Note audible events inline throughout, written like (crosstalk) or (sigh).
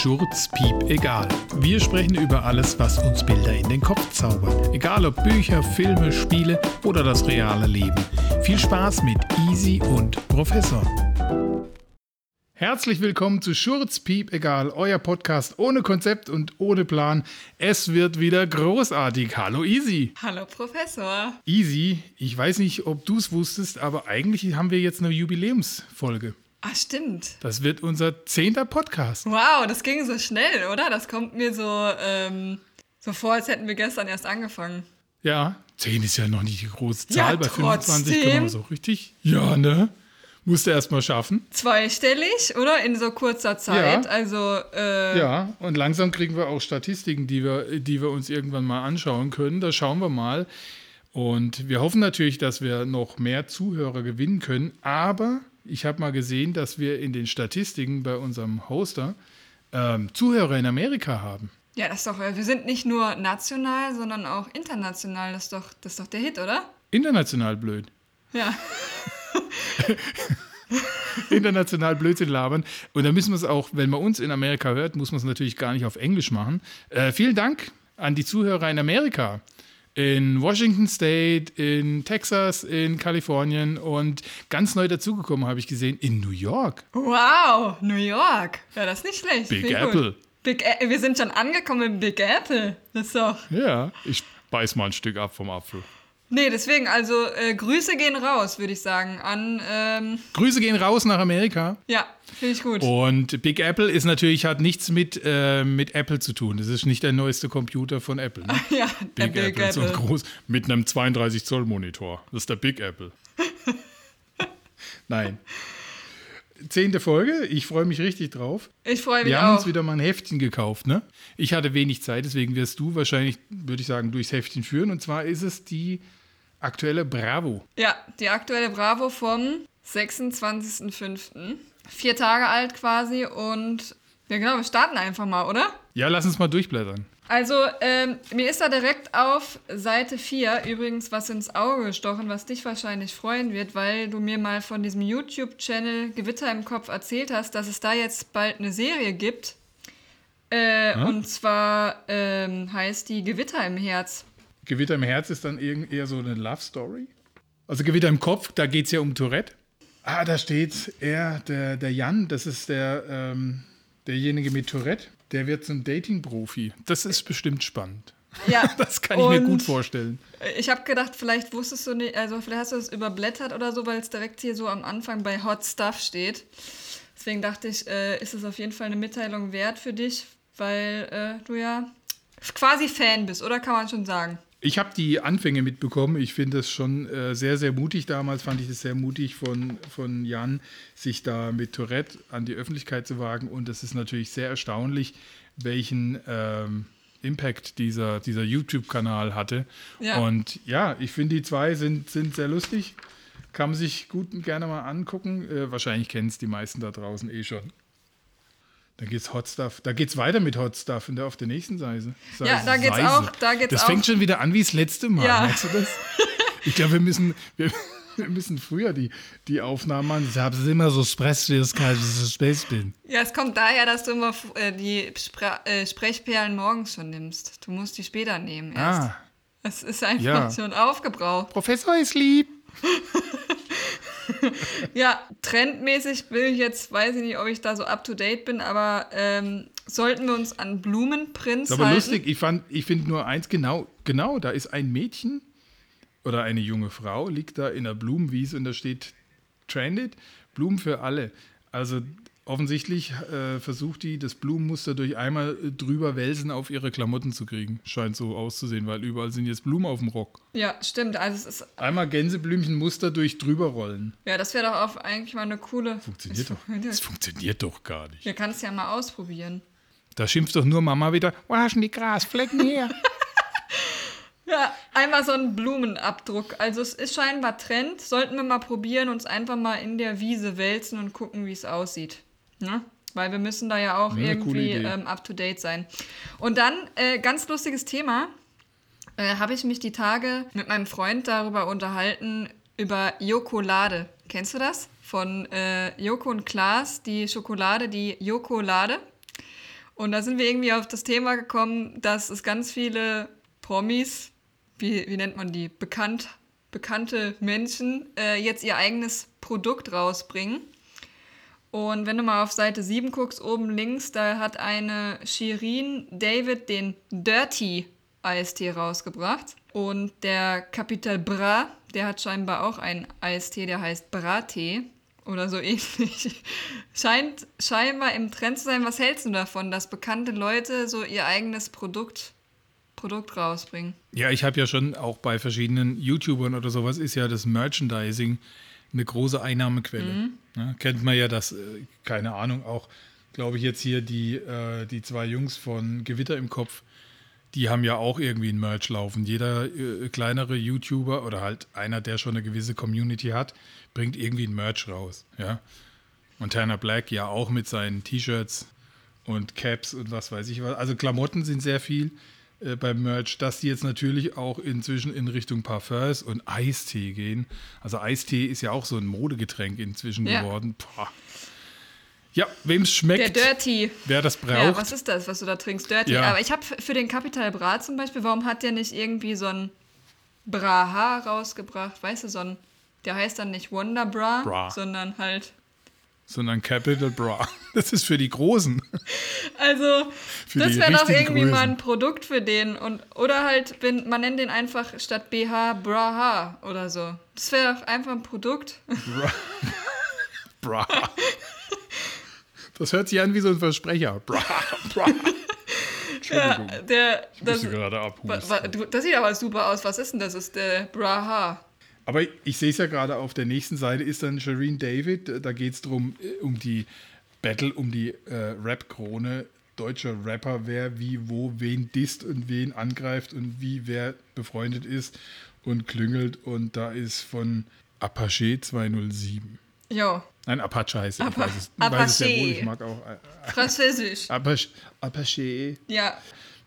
Schurz, Piep, egal. Wir sprechen über alles, was uns Bilder in den Kopf zaubert. Egal ob Bücher, Filme, Spiele oder das reale Leben. Viel Spaß mit Easy und Professor. Herzlich willkommen zu Schurz, Piep, egal. Euer Podcast ohne Konzept und ohne Plan. Es wird wieder großartig. Hallo Easy. Hallo Professor. Easy, ich weiß nicht, ob du es wusstest, aber eigentlich haben wir jetzt eine Jubiläumsfolge. Ah, stimmt. Das wird unser zehnter Podcast. Wow, das ging so schnell, oder? Das kommt mir so, ähm, so vor, als hätten wir gestern erst angefangen. Ja, zehn ist ja noch nicht die große Zahl. Ja, Bei 25 trotzdem. genauso, richtig? Ja, ne? Musst du erst mal schaffen. Zweistellig, oder? In so kurzer Zeit. Ja. Also, äh, Ja, und langsam kriegen wir auch Statistiken, die wir, die wir uns irgendwann mal anschauen können. Da schauen wir mal. Und wir hoffen natürlich, dass wir noch mehr Zuhörer gewinnen können. Aber ich habe mal gesehen, dass wir in den Statistiken bei unserem Hoster ähm, Zuhörer in Amerika haben. ja, das ist doch, äh, wir sind nicht nur national, sondern auch international. Das ist doch, das ist doch der Hit, oder? International blöd. Ja. (laughs) international Blödsinn labern. Und da müssen wir es auch, wenn man uns in Amerika hört, muss man es natürlich gar nicht auf Englisch machen. Äh, vielen Dank an die Zuhörer in Amerika. In Washington State, in Texas, in Kalifornien und ganz neu dazugekommen habe ich gesehen in New York. Wow, New York. Ja, das ist nicht schlecht. Big gut. Apple. Big A wir sind schon angekommen im Big Apple. Das ist doch. Ja, ich beiß mal ein Stück ab vom Apfel. Nee, deswegen, also äh, Grüße gehen raus, würde ich sagen, an, ähm, Grüße gehen raus nach Amerika. ja, finde ich gut. Und Big Apple ist natürlich, hat nichts mit, äh, mit Apple zu tun. Das ist nicht der neueste Computer von Apple. Ne? (laughs) ja, der Big, Apple, so ein groß mit einem 32 Zoll Monitor. Das ist der Big Apple. (laughs) Nein. Zehnte Folge. Ich freue mich richtig drauf. Ich freue mich Wir haben auch. uns wieder mal ein Heftchen gekauft. Ne? Ich hatte wenig Zeit, deswegen wirst du wahrscheinlich, würde ich sagen, durchs Heftchen führen. Und zwar ist es die aktuelle Bravo. Ja, die aktuelle Bravo vom 26.05. Vier Tage alt quasi und ja genau, wir starten einfach mal, oder? Ja, lass uns mal durchblättern. Also, ähm, mir ist da direkt auf Seite 4 übrigens was ins Auge gestochen, was dich wahrscheinlich freuen wird, weil du mir mal von diesem YouTube-Channel Gewitter im Kopf erzählt hast, dass es da jetzt bald eine Serie gibt. Äh, Und zwar ähm, heißt die Gewitter im Herz. Gewitter im Herz ist dann eher so eine Love Story. Also Gewitter im Kopf, da geht es ja um Tourette. Ah, da steht er, der, der Jan, das ist der, ähm, derjenige mit Tourette, der wird zum Dating-Profi. Das ist bestimmt spannend. Ja, (laughs) Das kann ich mir gut vorstellen. Ich habe gedacht, vielleicht wusstest du nicht, also vielleicht hast du es überblättert oder so, weil es direkt hier so am Anfang bei Hot Stuff steht. Deswegen dachte ich, äh, ist es auf jeden Fall eine Mitteilung wert für dich, weil äh, du ja quasi Fan bist, oder kann man schon sagen? Ich habe die Anfänge mitbekommen. Ich finde es schon äh, sehr, sehr mutig. Damals fand ich es sehr mutig von, von Jan, sich da mit Tourette an die Öffentlichkeit zu wagen. Und es ist natürlich sehr erstaunlich, welchen ähm, Impact dieser, dieser YouTube-Kanal hatte. Ja. Und ja, ich finde, die zwei sind, sind sehr lustig. Kann man sich gut und gerne mal angucken. Äh, wahrscheinlich kennen es die meisten da draußen eh schon. Da geht's Hot Stuff. Da geht's weiter mit Hot Stuff der, auf der nächsten Seite. Ja, da geht's Seise. auch- da geht's das auch- fängt schon wieder an wie das letzte Mal. Ja. Merkst du das? Ich glaube, wir müssen, wir, (laughs) wir müssen früher die, die Aufnahmen machen. Ich habe es immer so stress, wie es so spät bin. Ja, es kommt daher, dass du immer äh, die Spra äh, Sprechperlen morgens schon nimmst. Du musst die später nehmen erst. Ah, Es ist einfach Ja. schon aufgebraucht. Professor ist lieb. (laughs) (laughs) Ja, trendmäßig will ich jetzt, weiß ich nicht, ob ich da so up to date bin, aber ähm, sollten wir uns an Blumenprinz Ist aber halten? lustig, ich, fand- ich finde nur eins genau, genau, da ist ein Mädchen oder eine junge Frau, liegt da in der Blumenwiese und da steht Trended, Blumen für alle. Also offensichtlich äh, versucht die, das Blumenmuster durch einmal äh, drüber wälzen auf ihre Klamotten zu kriegen. Scheint so auszusehen, weil überall sind jetzt Blumen auf dem Rock. Ja, stimmt. Also es ist, Einmal Gänseblümchenmuster durch drüber rollen. ja, das wäre doch auch eigentlich mal eine coole. Funktioniert doch. (laughs) Ja, Das funktioniert doch gar nicht. Ihr kannst ja mal ausprobieren. Da schimpft doch nur Mama wieder, wo hast du denn die Grasflecken her? (laughs) Ja, einmal so ein Blumenabdruck. Also es ist scheinbar Trend. Sollten wir mal probieren, uns einfach mal in der Wiese wälzen und gucken, wie es aussieht. Ne? Weil wir müssen da ja auch Ja, irgendwie ähm, up to date sein. Und dann, äh, ganz lustiges Thema, äh, habe ich mich die Tage mit meinem Freund darüber unterhalten, über Jokolade. Kennst du das? Von äh, Joko und Klaas, die Schokolade, die Jokolade. Und da sind wir irgendwie auf das Thema gekommen, dass es ganz viele Promis, wie, wie nennt man die, bekannt, bekannte Menschen, äh, jetzt ihr eigenes Produkt rausbringen. Und wenn du mal auf Seite 7 guckst, oben links, da hat eine Shirin David den Dirty Eistee rausgebracht. Und der Capital Bra, der hat scheinbar auch einen Eistee, der heißt Brattee oder so (laughs) ähnlich. Scheint scheinbar im Trend zu sein. Was hältst du davon, dass bekannte Leute so ihr eigenes Produkt, Produkt rausbringen? Ja, ich habe ja schon auch bei verschiedenen YouTubern oder sowas ist ja das Merchandising eine große Einnahmequelle. Mhm. Ja, kennt man ja das, äh, keine Ahnung, auch, glaube ich, jetzt hier die, äh, die zwei Jungs von Gewitter im Kopf, die haben ja auch irgendwie ein Merch laufen. Jeder äh, kleinere YouTuber oder halt einer, der schon eine gewisse Community hat, bringt irgendwie ein Merch raus. Ja? Montana Black ja auch mit seinen T-Shirts und Caps und was weiß ich was. Also Klamotten sind sehr viel äh, beim Merch, dass die jetzt natürlich auch inzwischen in Richtung Parfums und Eistee gehen. Also Eistee ist ja auch so ein Modegetränk inzwischen ja. geworden. Boah. Ja, wem es schmeckt. Der Dirty. Wer das braucht. Ja, was ist das, was du da trinkst? Dirty. Ja. Aber ich habe für den Capital Bra zum Beispiel, warum hat der nicht irgendwie so ein Braha rausgebracht? Weißt du, so ein, der heißt dann nicht Wonder Bra, Bra. sondern halt. Sondern Capital Bra. (laughs) Das ist für die Großen. Also, (laughs) für das wäre doch irgendwie Größen. mal ein Produkt für den. Und, oder halt, wenn, man nennt den einfach statt BH Braha oder so. Das wäre doch einfach ein Produkt. Bra. (laughs) Bra. Das hört sich an wie so ein Versprecher. Bra, bra. Entschuldigung. Ja, der, ich das, gerade abhusten. Das sieht aber super aus. Was ist denn das? Das ist der Braha. Aber ich sehe es ja gerade auf der nächsten Seite ist dann Shireen David. Da geht es darum, äh, um die Battle, um die äh, Rap-Krone deutscher Rapper, wer wie wo wen disst und wen angreift und wie wer befreundet ist und klüngelt. Und da ist von Apache 207. Jo. Nein, Apache heißt er. Apa ich weiß es, Apache. Weiß es sehr wohl. Ich mag auch. Äh, Französisch. Apache. Apache. Ja.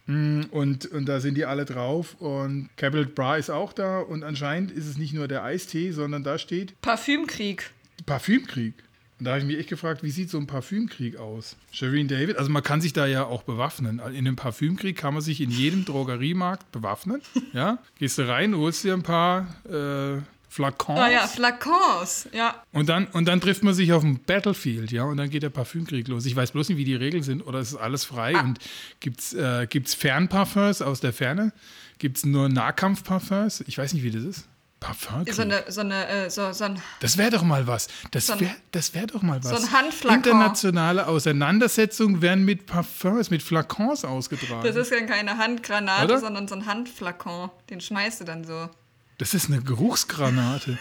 Mm, und, und da sind die alle drauf und Capital Bra ist auch da und anscheinend ist es nicht nur der Eistee, sondern da steht Parfümkrieg. Parfümkrieg. Und da habe ich mich echt gefragt, wie sieht so ein Parfümkrieg aus? Shireen David, also man kann sich da ja auch bewaffnen. In einem Parfümkrieg kann man sich in jedem Drogeriemarkt bewaffnen. (laughs) Ja, gehst du rein, holst dir ein paar äh, Flakons. Ah ja, Flakons, ja. Und dann, und dann trifft man sich auf dem Battlefield, ja, und dann geht der Parfümkrieg los. Ich weiß bloß nicht, wie die Regeln sind, oder ist es alles frei? Ah. Und gibt es äh, gibt's Fernparfums aus der Ferne? Gibt es nur Nahkampfparfums? Ich weiß nicht, wie das ist. Parfümkrieg. So eine, so eine, äh, so, so ein, Das wäre doch mal was. Das wäre wär doch mal was. So ein Handflakon. Internationale Auseinandersetzungen werden mit Parfums, mit Flakons ausgetragen. Das ist ja keine Handgranate, Oder? sondern so ein Handflakon. Den schmeißt du dann so. Das ist eine Geruchsgranate.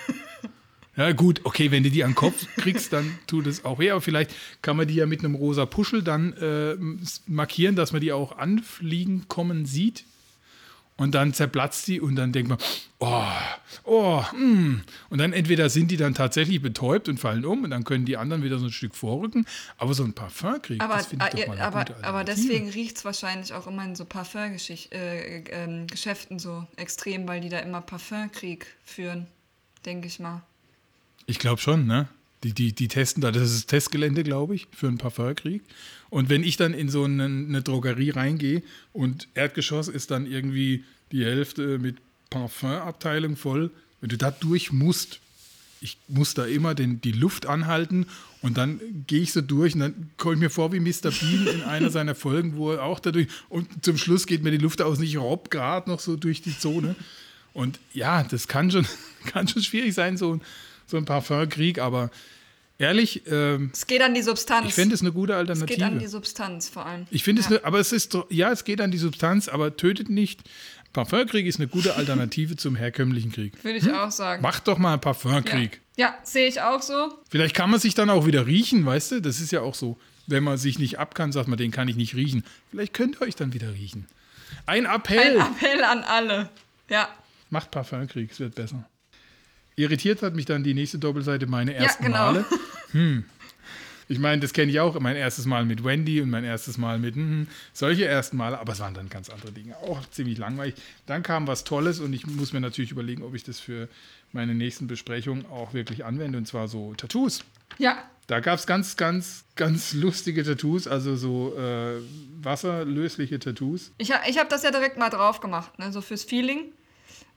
(laughs) ja, gut, okay, wenn du die an den Kopf kriegst, dann tut es auch weh. Aber vielleicht kann man die ja mit einem rosa Puschel dann äh, markieren, dass man die auch anfliegen kommen sieht. Und dann zerplatzt die und dann denkt man, oh, oh, mm. Und dann entweder sind die dann tatsächlich betäubt und fallen um und dann können die anderen wieder so ein Stück vorrücken. Aber so ein Parfum kriegt, aber, das finde ich doch mal aber, aber deswegen riecht es wahrscheinlich auch immer in so Parfumgeschäften äh, äh, so extrem, weil die da immer Parfumkrieg führen, denke ich mal. Ich glaube schon, ne? Die, die, die testen da, das ist das Testgelände, glaube ich, für einen Parfumkrieg. Und wenn ich dann in so eine, eine Drogerie reingehe und Erdgeschoss ist dann irgendwie die Hälfte mit Parfumabteilung voll, wenn du da durch musst, ich muss da immer den, die Luft anhalten und dann gehe ich so durch und dann komme ich mir vor wie Mr. Bean in einer seiner (laughs) Folgen, wo er auch dadurch und zum Schluss geht mir die Luft aus und ich robb gerade noch so durch die Zone. Und ja, das kann schon, (laughs) kann schon schwierig sein, so, so ein Parfumkrieg, aber Ehrlich, ähm, es geht an die Substanz. Ich finde es eine gute Alternative. Es geht an die Substanz vor allem. Ich finde ja. es, ne, aber es ist, ja, es geht an die Substanz, aber tötet nicht. Parfumkrieg ist eine gute Alternative zum herkömmlichen Krieg. Würde ich hm? auch sagen. Mach doch mal einen Parfumkrieg. Ja, ja sehe ich auch so. Vielleicht kann man sich dann auch wieder riechen, weißt du? Das ist ja auch so. Wenn man sich nicht ab kann, sagt man, den kann ich nicht riechen. Vielleicht könnt ihr euch dann wieder riechen. Ein Appell. Ein Appell an alle. Ja. Macht Parfumkrieg, es wird besser. Irritiert hat mich dann die nächste Doppelseite meine ersten ja, genau. Male. (laughs) Hm. Ich meine, das kenne ich auch. Mein erstes Mal mit Wendy und mein erstes Mal mit hm, solche ersten Male, aber es waren dann ganz andere Dinge. Auch ziemlich langweilig. Dann kam was Tolles und ich muss mir natürlich überlegen, ob ich das für meine nächsten Besprechungen auch wirklich anwende und zwar so Tattoos. Ja, Da gab es ganz, ganz, ganz lustige Tattoos, also so äh, wasserlösliche Tattoos. Ich, ha- ich habe das ja direkt mal drauf gemacht, ne? so fürs Feeling.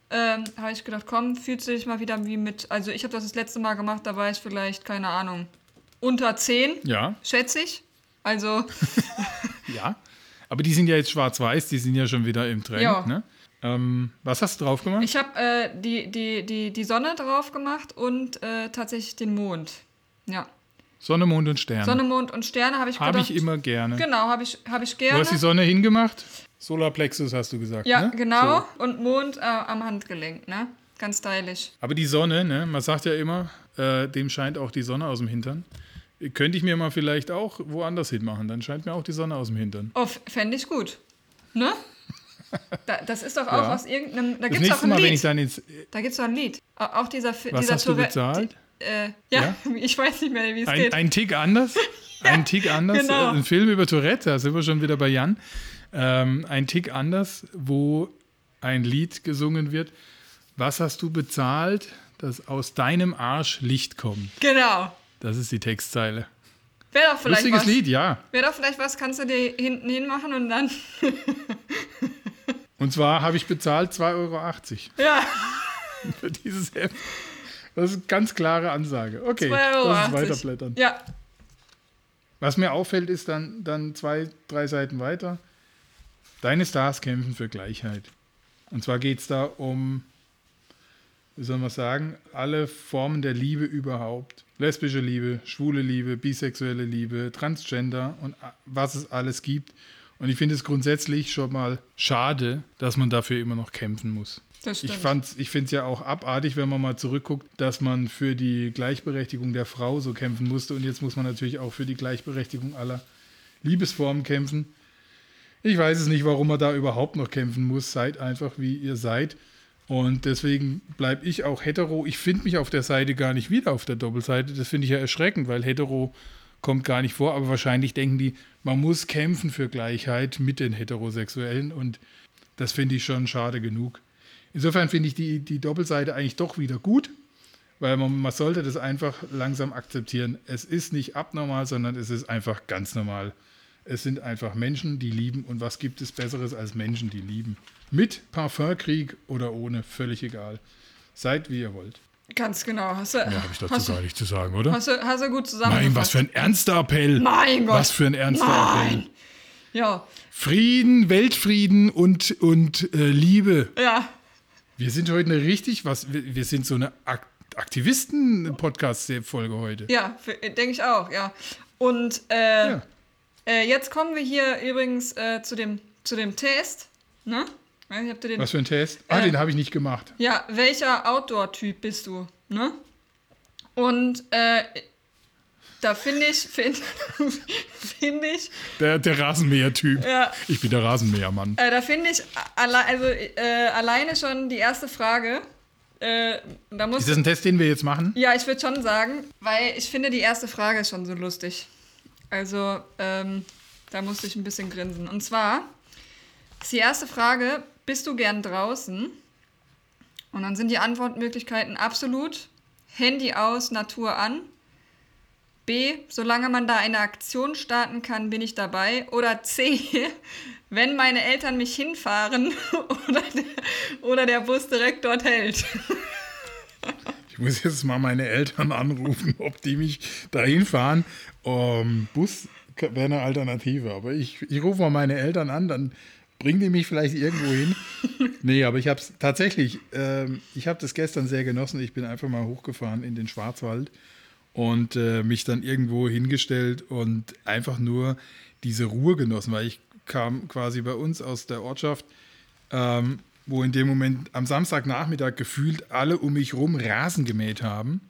Ähm, habe ich gedacht, komm, fühlst du dich mal wieder wie mit. Also, ich habe das das letzte Mal gemacht, da war ich vielleicht, keine Ahnung, unter 10, Ja, schätze ich. Also, (laughs) ja. Aber die sind ja jetzt schwarz-weiß, die sind ja schon wieder im Trend. Ja. Ne? Ähm, was hast du drauf gemacht? ich habe äh, die, die, die, die Sonne drauf gemacht und äh, tatsächlich den Mond. Ja. Sonne, Mond und Sterne. Sonne, Mond und Sterne habe ich Habe ich immer gerne. Genau, habe ich, hab ich gerne. hast die Sonne hingemacht? Solarplexus hast du gesagt. ja, ne? genau. So. Und Mond äh, am Handgelenk, ne? Ganz stylisch. Aber die Sonne, ne? man sagt ja immer, äh, dem scheint auch die Sonne aus dem Hintern. Könnte ich mir mal vielleicht auch woanders hinmachen, dann scheint mir auch die Sonne aus dem Hintern. Oh, fände ich gut. Ne? (laughs) Da, das ist doch auch Ja. aus irgendeinem. Da gibt es doch ein Mal, Lied. Da gibt es doch ein Lied. Au- Auch dieser, Was dieser hast du bezahlt? Äh, ja, (laughs) ich weiß nicht mehr, wie es Ein, geht. ein Tick anders? (laughs) ein Tick anders? genau. Äh, Ein Film über Tourette, da sind wir schon wieder bei Jan. Ähm, ein Tick anders, wo ein Lied gesungen wird. Was hast du bezahlt, dass aus deinem Arsch Licht kommt? genau. Das ist die Textzeile. Wäre doch vielleicht Lustiges was. Lied, ja. Wäre doch vielleicht was, kannst du dir hinten hin machen und dann. Und zwar habe ich bezahlt 2,80 Euro (laughs) Ja, für dieses Heft. Das ist eine ganz klare Ansage. Okay, 2,80 Euro. lass uns weiterblättern. Ja, Was mir auffällt, ist dann, dann zwei, drei Seiten weiter. Deine Stars kämpfen für Gleichheit. Und zwar geht es da um, wie soll man sagen, alle Formen der Liebe überhaupt. Lesbische Liebe, schwule Liebe, bisexuelle Liebe, Transgender und was es alles gibt. Und ich finde es grundsätzlich schon mal schade, dass man dafür immer noch kämpfen muss. Das stimmt. Ich, fand's- ich finde es ja auch abartig, wenn man mal zurückguckt, dass man für die Gleichberechtigung der Frau so kämpfen musste. Und jetzt muss man natürlich auch für die Gleichberechtigung aller Liebesformen kämpfen. Ich weiß es nicht, warum man da überhaupt noch kämpfen muss. Seid einfach, wie ihr seid. Und deswegen bleibe ich auch hetero. Ich finde mich auf der Seite gar nicht wieder auf der Doppelseite. Das finde ich ja erschreckend, weil hetero kommt gar nicht vor. Aber wahrscheinlich denken die, man muss kämpfen für Gleichheit mit den Heterosexuellen. Und das finde ich schon schade genug. Insofern finde ich die, die Doppelseite eigentlich doch wieder gut, weil man, man sollte das einfach langsam akzeptieren. Es ist nicht abnormal, sondern es ist einfach ganz normal. Es sind einfach Menschen, die lieben. Und was gibt es Besseres als Menschen, die lieben? Mit Parfumkrieg oder ohne, völlig egal. Seid wie ihr wollt. Ganz genau. Hast du, Mehr habe ich dazu hast, du- gar nicht zu sagen, oder? hast, du, hast du gut zusammengefasst. Nein, was für ein ernster Appell. Mein Gott. Was für ein ernster Appell. Nein. Ja, Frieden, Weltfrieden und, und äh, Liebe. ja. Wir sind heute eine richtig, was, wir, sind so eine Ak Aktivisten-Podcast-Folge heute. Ja, denke ich auch, ja. Und äh, Ja. äh, jetzt kommen wir hier übrigens äh, zu, dem, zu dem Test. Ne? Den, Was für ein Test? Ah, Äh. den habe ich nicht gemacht. ja, welcher Outdoor-Typ bist du? Ne? Und äh, da finde ich, finde (laughs) find ich, Der, der Rasenmäher-Typ. ja, Ich bin der Rasenmähermann. äh, da finde ich alle, also, äh, alleine schon die erste Frage. Äh, da muss Ist das ein Test, den wir jetzt machen? Ja, ich würde schon sagen, weil ich finde die erste Frage schon so lustig. Also, ähm, da musste ich ein bisschen grinsen. Und zwar ist die erste Frage, bist du gern draußen? Und dann sind die Antwortmöglichkeiten absolut, Handy aus, Natur an. B, solange man da eine Aktion starten kann, bin ich dabei. Oder C, (laughs) wenn meine Eltern mich hinfahren (laughs) oder der, oder der Bus direkt dort hält. (laughs) Ich muss jetzt mal meine Eltern anrufen, ob die mich dahin fahren. Um, Bus wäre eine Alternative, aber ich, ich rufe mal meine Eltern an, dann bringen die mich vielleicht irgendwo hin. nee, aber ich habe es tatsächlich, ähm, ich habe das gestern sehr genossen. Ich bin einfach mal hochgefahren in den Schwarzwald und äh, mich dann irgendwo hingestellt und einfach nur diese Ruhe genossen, weil ich kam quasi bei uns aus der Ortschaft, ähm, wo in dem Moment am Samstagnachmittag gefühlt alle um mich rum Rasen gemäht haben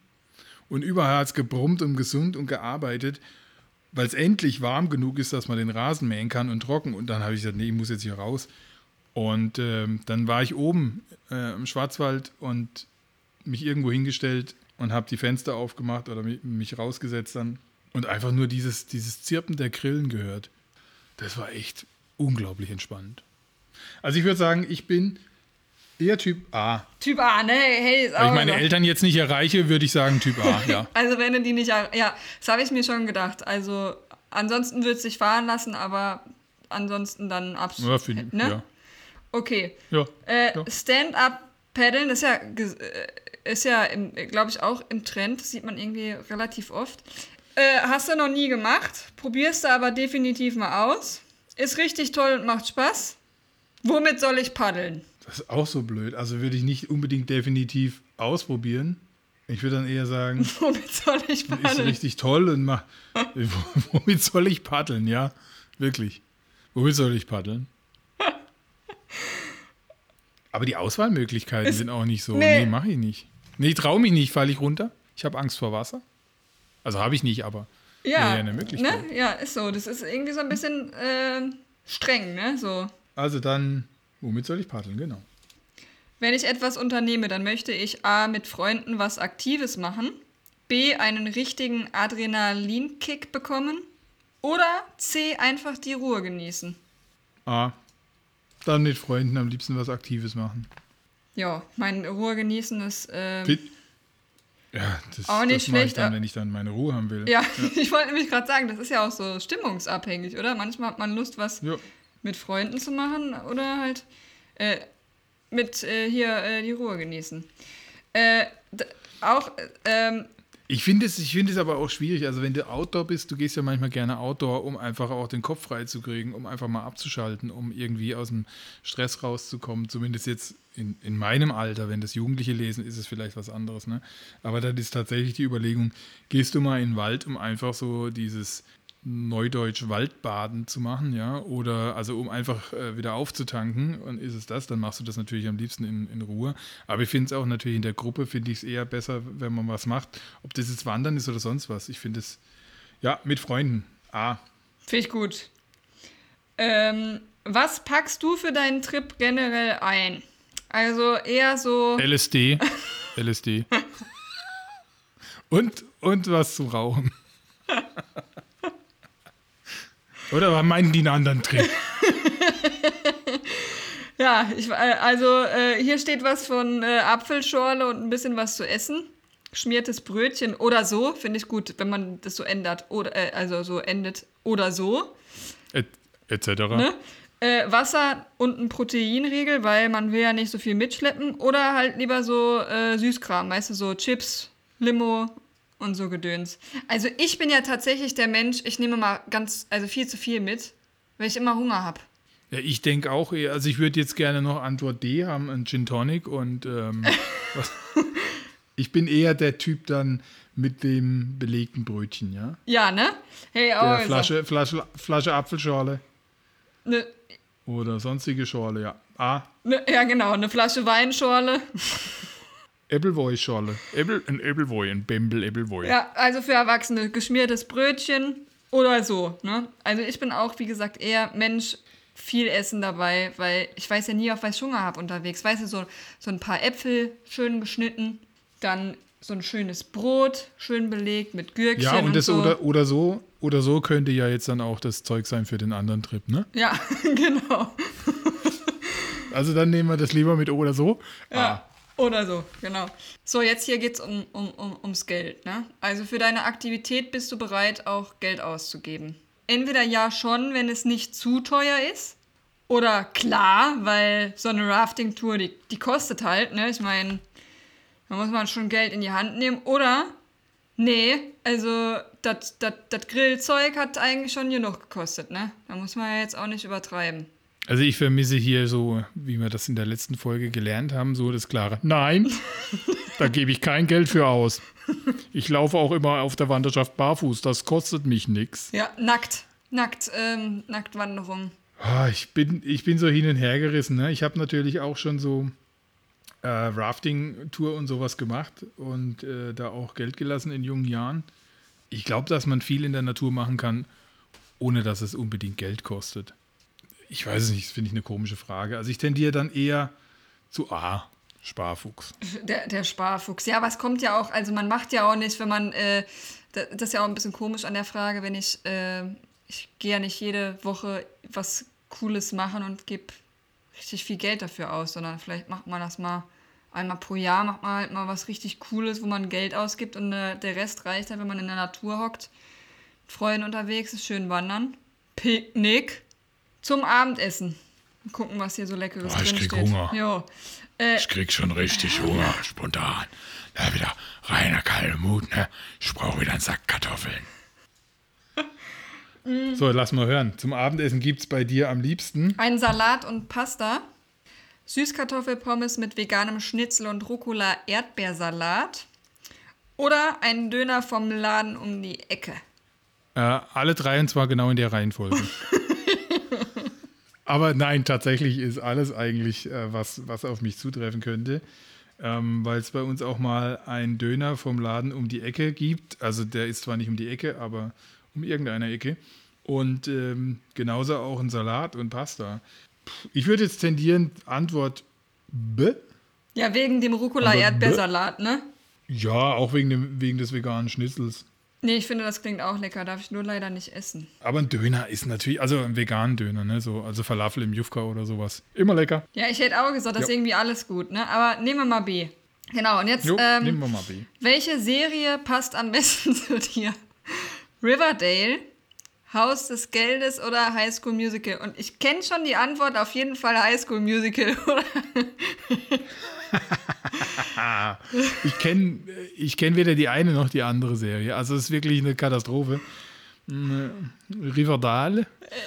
und überall hat es gebrummt und gesund und gearbeitet, weil es endlich warm genug ist, dass man den Rasen mähen kann und trocken. Und dann habe ich gesagt, nee, ich muss jetzt hier raus. Und ähm, dann war ich oben äh, im Schwarzwald und mich irgendwo hingestellt und habe die Fenster aufgemacht oder mich, rausgesetzt dann und einfach nur dieses, dieses Zirpen der Grillen gehört. Das war echt unglaublich entspannend. Also ich würde sagen, ich bin Eher Typ A. Typ A, ne? Hey, ist Wenn ich auch meine so. Eltern jetzt nicht erreiche, würde ich sagen Typ A, (laughs) ja. Also wenn du die nicht, er- ja, das habe ich mir schon gedacht. Also ansonsten würde es sich fahren lassen, aber ansonsten dann Ja, absolut. find, ne? ja. Okay. ja. Äh, Ja. Stand-up paddeln ist ja, äh, ist ja, glaube ich, auch im Trend. Das sieht man irgendwie relativ oft. Äh, hast du noch nie gemacht, probierst du aber definitiv mal aus. Ist richtig toll und macht Spaß. Womit soll ich paddeln? Das ist auch so blöd. Also würde ich nicht unbedingt definitiv ausprobieren. Ich würde dann eher sagen, (laughs) Womit soll ich ist paddeln? richtig toll und mach. Womit soll ich paddeln? Ja, wirklich. Womit soll ich paddeln? (laughs) Aber die Auswahlmöglichkeiten sind auch nicht so. Nee. Nee, mache ich nicht. Nee, traue mich nicht, falle ich runter. Ich habe Angst vor Wasser. Also habe ich nicht, aber Ja, wäre ja eine Möglichkeit. Ne? Ja, ist so. Das ist irgendwie so ein bisschen äh, streng, ne? So. Also dann, womit soll ich paddeln? Genau. Wenn ich etwas unternehme, dann möchte ich A mit Freunden was Aktives machen, B einen richtigen Adrenalinkick bekommen oder C einfach die Ruhe genießen. A. Dann mit Freunden am liebsten was Aktives machen. Ja, mein Ruhe genießen ist. ähm. Ja, das, Auch nicht das mache ich schlecht, dann, aber- wenn ich dann meine Ruhe haben will. ja, (laughs) ich wollte nämlich gerade sagen, das ist ja auch so stimmungsabhängig, oder? Manchmal hat man Lust, was Ja. mit Freunden zu machen oder halt äh, mit äh, hier äh, die Ruhe genießen. Äh, auch, äh, ähm, Ich finde es, ich finde es aber auch schwierig. Also wenn du Outdoor bist, du gehst ja manchmal gerne Outdoor, um einfach auch den Kopf frei zu kriegen, um einfach mal abzuschalten, um irgendwie aus dem Stress rauszukommen. Zumindest jetzt in, in meinem Alter, wenn das Jugendliche lesen, ist es vielleicht was anderes. Ne? Aber dann ist tatsächlich die Überlegung, gehst du mal in den Wald, um einfach so dieses Neudeutsch Waldbaden zu machen, ja, oder also um einfach äh, wieder aufzutanken und ist es das, dann machst du das natürlich am liebsten in, in Ruhe. Aber ich finde es auch natürlich in der Gruppe, finde ich es eher besser, wenn man was macht, ob das jetzt Wandern ist oder sonst was. Ich finde es, ja, mit Freunden. Ah, Finde ich gut. Ähm, was packst du für deinen Trip generell ein? Also eher so. LSD. LSD. (laughs) Und, und was zu rauchen. (laughs) Oder was meinten die einen anderen Trip? (laughs) Ja, ich, äh, also äh, hier steht was von äh, Apfelschorle und ein bisschen was zu essen. Schmiertes Brötchen oder so, finde ich gut, wenn man das so ändert. Oder, äh, also so endet oder so. Et, etc. Ne? Äh, Wasser und ein Proteinriegel, weil man will ja nicht so viel mitschleppen. Oder halt lieber so äh, Süßkram, weißt du, so Chips, Limo und so Gedöns. Also ich bin ja tatsächlich der Mensch, ich nehme mal ganz, also viel zu viel mit, weil ich immer Hunger habe. Ja, ich denke auch eher, also ich würde jetzt gerne noch Antwort D haben, ein Gin Tonic und ähm, (laughs) ich bin eher der Typ dann mit dem belegten Brötchen, ja. Ja, ne? Hey, also, Flasche, Flasche, Flasche Apfelschorle ne, oder sonstige Schorle, ja. Ah, ne, ja, genau, eine Flasche Weinschorle. (laughs) Appleboy-Schorle. Apple, ein Appleboy, ein Bembel Appleboy. Ja, also für Erwachsene geschmiertes Brötchen oder so, ne? Also ich bin auch, wie gesagt, eher Mensch, viel Essen dabei, weil ich weiß ja nie, auf was ich Hunger habe unterwegs. Weißt du, so, so ein paar Äpfel schön geschnitten, dann so ein schönes Brot, schön belegt mit Gürkchen Ja, und das so. oder, oder so, oder so könnte ja jetzt dann auch das Zeug sein für den anderen Trip, ne? Ja, (laughs) genau. Also dann nehmen wir das lieber mit oder so. Ja. Oder so, genau. So, jetzt hier geht es um, um, um, ums Geld. Ne? Also für deine Aktivität bist du bereit, auch Geld auszugeben. Entweder ja schon, wenn es nicht zu teuer ist. Oder klar, weil so eine Rafting-Tour, die, die kostet halt. Ne? Ich meine, da muss man schon Geld in die Hand nehmen. Oder, nee, also das Grillzeug hat eigentlich schon genug gekostet. Ne? Da muss man ja jetzt auch nicht übertreiben. Also ich vermisse hier so, wie wir das in der letzten Folge gelernt haben, so das klare Nein, da gebe ich kein Geld für aus. Ich laufe auch immer auf der Wanderschaft barfuß, das kostet mich nichts. Ja, nackt. Nackt, ähm, Nacktwanderung. Ah, ich, bin, ich bin so hin und her gerissen. Ne? Ich habe natürlich auch schon so äh, Rafting-Tour und sowas gemacht und äh, da auch Geld gelassen in jungen Jahren. Ich glaube, dass man viel in der Natur machen kann, ohne dass es unbedingt Geld kostet. Ich weiß es nicht, das finde ich eine komische Frage. Also ich tendiere dann eher zu A, Sparfuchs. Der, der Sparfuchs. Ja, aber es kommt ja auch, also man macht ja auch nicht, wenn man, äh, da- das ist ja auch ein bisschen komisch an der Frage, wenn ich, äh, ich gehe ja nicht jede Woche was Cooles machen und gebe richtig viel Geld dafür aus, sondern vielleicht macht man das mal einmal pro Jahr, macht man halt mal was richtig Cooles, wo man Geld ausgibt und äh, der Rest reicht halt, wenn man in der Natur hockt, mit unterwegs schön wandern, Picknick, zum Abendessen. Mal gucken, was hier so leckeres Boah, ich drin krieg steht. Hunger. Jo. Äh, Ich krieg schon richtig Hunger, (laughs) spontan. Da wieder reiner Kalmut, ne? Ich brauche wieder einen Sack Kartoffeln. So, lass mal hören. Zum Abendessen gibt es bei dir am liebsten. Ein Salat und Pasta. Süßkartoffelpommes mit veganem Schnitzel und Rucola-Erdbeersalat. Oder ein Döner vom Laden um die Ecke. Äh, alle drei und zwar genau in der Reihenfolge. (laughs) Aber nein, tatsächlich ist alles eigentlich, äh, was, was auf mich zutreffen könnte. Ähm, Weil es bei uns auch mal einen Döner vom Laden um die Ecke gibt. Also der ist zwar nicht um die Ecke, aber um irgendeine Ecke. Und ähm, genauso auch ein Salat und Pasta. Ich würde jetzt tendieren, Antwort B. Ja, wegen dem Rucola-Erdbeersalat, ne? Ja, auch wegen, dem, wegen des veganen Schnitzels. Nee, ich finde, das klingt auch lecker. Darf ich nur leider nicht essen. Aber ein Döner ist natürlich, also ein veganen Döner, ne? So, also Falafel im Jufka oder sowas. Immer lecker. Ja, ich hätte auch gesagt, das ist Jo. irgendwie alles gut, ne? Aber nehmen wir mal B. Genau, und jetzt, Jo, ähm, nehmen wir mal B. welche Serie passt am besten (laughs) zu dir? Riverdale, Haus des Geldes oder High School Musical? Und ich kenne schon die Antwort, auf jeden Fall High School Musical, (laughs) oder? (laughs) Ich kenne ich kenn weder die eine noch die andere Serie. Also es ist wirklich eine Katastrophe. Riverdale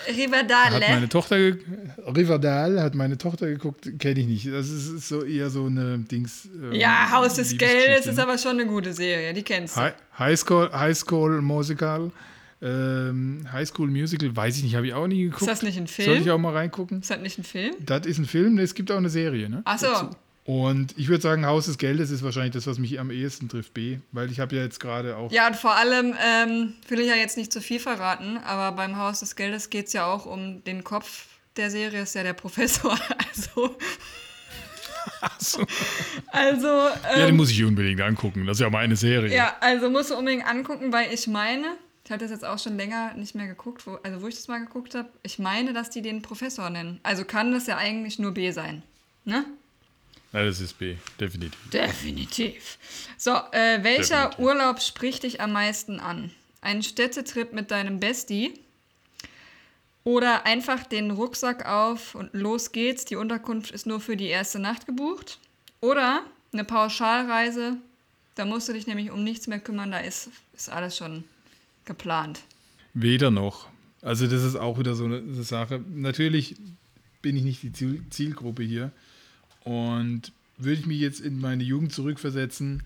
hat Riverdale. meine Tochter Riverdale hat meine Tochter geguckt, kenne ich nicht. Das ist so eher so eine Dings. ähm, Ja, Haus des Geldes ist ne? aber schon eine gute Serie, die kennst du. Hi- High School, High School Musical. Ähm, High School Musical, weiß ich nicht, habe ich auch nie geguckt. Ist das nicht ein Film? Soll ich auch mal reingucken? Ist das nicht ein Film? Das ist ein Film, es gibt auch eine Serie, ne? Ach so. Dazu. Und ich würde sagen, Haus des Geldes ist wahrscheinlich das, was mich am ehesten trifft, B, weil ich habe ja jetzt gerade auch. Ja, und vor allem ähm, will ich ja jetzt nicht zu viel verraten, aber beim Haus des Geldes geht es ja auch um den Kopf der Serie, ist ja der Professor. (laughs) Also, so. also, Ja, den ähm, muss ich unbedingt angucken. Das ist ja meine Serie. ja, also musst du unbedingt angucken, weil ich meine, ich hatte das jetzt auch schon länger nicht mehr geguckt, wo, also wo ich das mal geguckt habe, ich meine, dass die den Professor nennen. Also kann das ja eigentlich nur B sein. Ne? Nein, das ist B, definitiv. Definitiv. So, äh, welcher Definitiv. Urlaub spricht dich am meisten an? Ein Städtetrip mit deinem Bestie? Oder einfach den Rucksack auf und los geht's, die Unterkunft ist nur für die erste Nacht gebucht? Oder eine Pauschalreise, da musst du dich nämlich um nichts mehr kümmern, da ist, ist alles schon geplant. Weder noch. Also, das ist auch wieder so eine, Sache. Natürlich bin ich nicht die Ziel Zielgruppe hier. Und würde ich mich jetzt in meine Jugend zurückversetzen,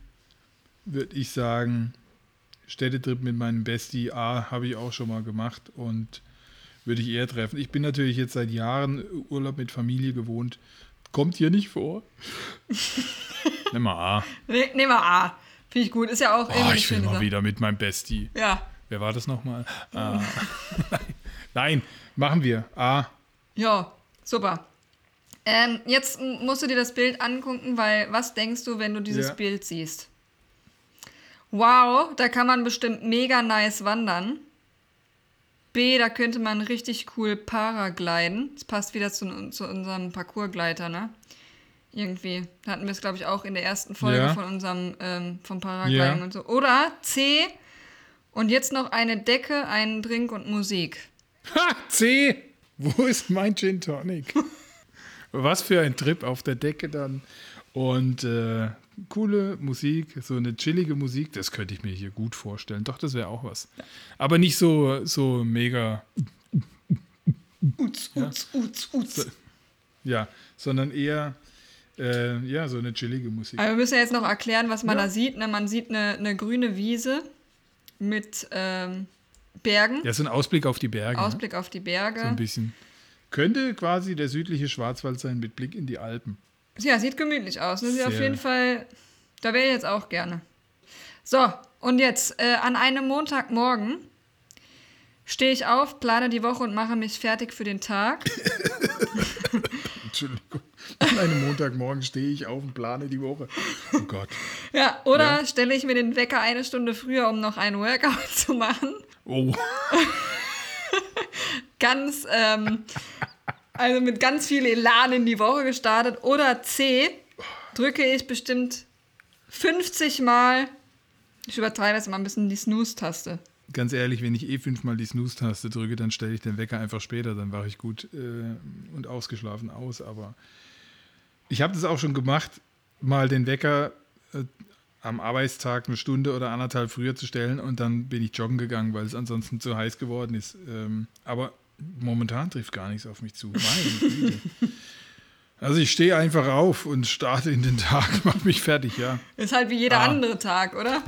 würde ich sagen, Städtetrip mit meinem Bestie A habe ich auch schon mal gemacht und würde ich eher treffen. Ich bin natürlich jetzt seit Jahren Urlaub mit Familie gewohnt. Kommt hier nicht vor. (laughs) Nimm mal A. Ne, nehmen wir A. Finde ich gut, ist ja auch Oh, irgendwie ich will mal wieder mit meinem Bestie. Ja, Wer war das nochmal? (laughs) Ah. (laughs) Nein, machen wir. A. Ja, super. Ähm, jetzt musst du dir das Bild angucken, weil was denkst du, wenn du dieses Ja. Bild siehst? Wow, da kann man bestimmt mega nice wandern. B, da könnte man richtig cool paragliden. Das passt wieder zu, zu unserem Parcoursgleiter, ne? Irgendwie. Da hatten wir es, glaube ich, auch in der ersten Folge Ja. von unserem, ähm, vom Paragliding Ja. und so. Oder C, und jetzt noch eine Decke, einen Drink und Musik. Ha, C. Wo ist mein Gin Tonic? (laughs) Was für ein Trip auf der Decke dann. Und äh, coole Musik, so eine chillige Musik, das könnte ich mir hier gut vorstellen. Doch, das wäre auch was. Aber nicht so, so mega, Uts, uts, uts, uts. ja, sondern eher, äh, ja, so eine chillige Musik. Aber wir müssen ja jetzt noch erklären, was man Ja. da sieht. Ne? Man sieht eine, eine grüne Wiese mit ähm, Bergen, Ja, so ein Ausblick auf die Berge. ne? Ausblick auf die Berge. So ein bisschen. Könnte quasi der südliche Schwarzwald sein mit Blick in die Alpen. Ja, sieht gemütlich aus. Ne? Sieht auf jeden Fall, da wäre ich jetzt auch gerne. So, und jetzt äh, an einem Montagmorgen stehe ich auf, plane die Woche und mache mich fertig für den Tag. (laughs) (laughs) Entschuldigung. An einem Montagmorgen stehe ich auf und plane die Woche. Oh Gott. (laughs) Ja, oder Ja. stelle ich mir den Wecker eine Stunde früher, um noch ein Workout zu machen. Oh. Ganz, ähm, Also mit ganz viel Elan in die Woche gestartet. Oder C, drücke ich bestimmt 50 Mal, ich übertreibe jetzt mal ein bisschen, die Snooze-Taste. Ganz ehrlich, wenn ich eh fünfmal die Snooze-Taste drücke, dann stelle ich den Wecker einfach später, dann wache ich gut äh, und ausgeschlafen aus. Aber ich habe das auch schon gemacht, mal den Wecker äh, am Arbeitstag eine Stunde oder anderthalb früher zu stellen und dann bin ich joggen gegangen, weil es ansonsten zu heiß geworden ist. Ähm, aber momentan trifft gar nichts auf mich zu. Also ich stehe einfach auf und starte in den Tag, (laughs) mache mich fertig, ja. Ist halt wie jeder Ah. andere Tag, oder?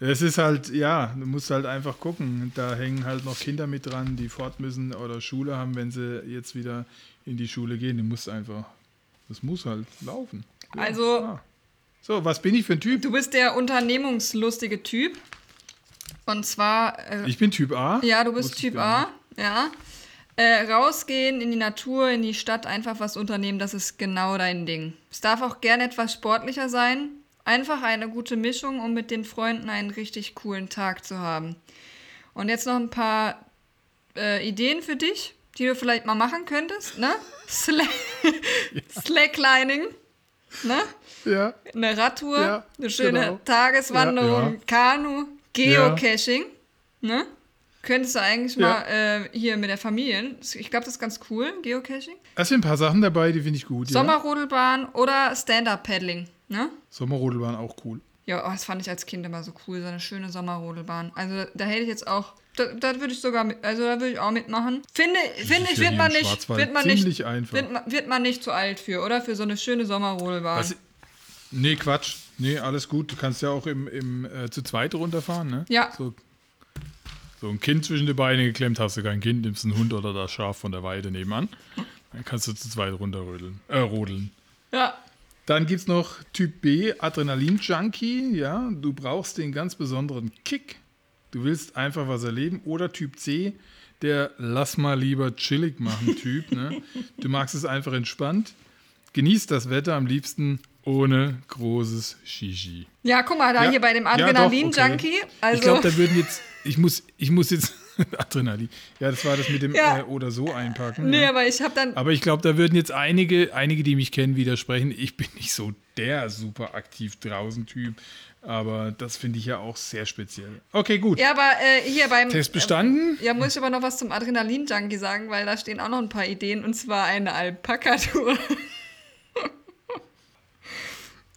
Es ist halt, ja, du musst halt einfach gucken. Da hängen halt noch Kinder mit dran, die fort müssen oder Schule haben, wenn sie jetzt wieder in die Schule gehen. Du musst einfach, das muss halt laufen. Ja, Also-. So, was bin ich für ein Typ? Du bist der unternehmungslustige Typ. Und zwar, äh, Ich bin Typ A. ja, du bist Typ A, ja. Äh, rausgehen in die Natur, in die Stadt, einfach was unternehmen, das ist genau dein Ding. Es darf auch gerne etwas sportlicher sein. Einfach eine gute Mischung, um mit den Freunden einen richtig coolen Tag zu haben. Und jetzt noch ein paar äh, Ideen für dich, die du vielleicht mal machen könntest, ne? (laughs) Slack (laughs) Slacklining, ne? Ja. Eine Radtour, Ja, eine schöne genau. Tageswanderung, Ja, Kanu, Geocaching, ne? Könntest du eigentlich Ja. mal äh, hier mit der Familie, ich glaube, das ist ganz cool, Geocaching. Da sind ein paar Sachen dabei, die finde ich gut. Ja. Sommerrodelbahn oder Stand-Up-Paddling, ne? Sommerrodelbahn auch cool. Ja, oh, das fand ich als Kind immer so cool, so eine schöne Sommerrodelbahn. Also da hätte ich jetzt auch, da, da würde ich sogar, mit, also da würde ich auch mitmachen. Finde, finde ich, ja wird man nicht, wird man nicht, einfach. wird man, wird man nicht zu alt für, oder? Für so eine schöne Sommerrodelbahn. Was, nee, Quatsch. Nee, alles gut. Du kannst ja auch im, im äh, zu zweit runterfahren, ne? Ja. So, so ein Kind zwischen die Beine geklemmt, hast du kein Kind, nimmst einen Hund oder das Schaf von der Weide nebenan. Dann kannst du zu zweit runterrödeln, äh, rodeln. ja. Dann gibt es noch Typ B, Adrenalin-Junkie. Ja, du brauchst den ganz besonderen Kick. Du willst einfach was erleben. Oder Typ C, der Lass mal lieber chillig machen (laughs) Typ. Ne? Du magst es einfach entspannt. Genießt das Wetter am liebsten ohne großes Shishi. Ja, guck mal, da Ja. hier bei dem Ja, Adrenalin-Junkie. okay. Also, ich glaube, da würden jetzt, (laughs) ich muss, ich muss jetzt, (laughs) Adrenalin. Ja, das war das mit dem Ja. äh, oder so einpacken. nee, ja. aber ich habe dann. Aber ich glaube, da würden jetzt einige, einige, die mich kennen, widersprechen. Ich bin nicht so der super aktiv draußen Typ. Aber das finde ich ja auch sehr speziell. Okay, gut. Ja, aber äh, hier beim. Test bestanden. Ja, muss ich aber noch was zum Adrenalin-Junkie sagen, weil da stehen auch noch ein paar Ideen und zwar eine Alpaka-Tour. (laughs)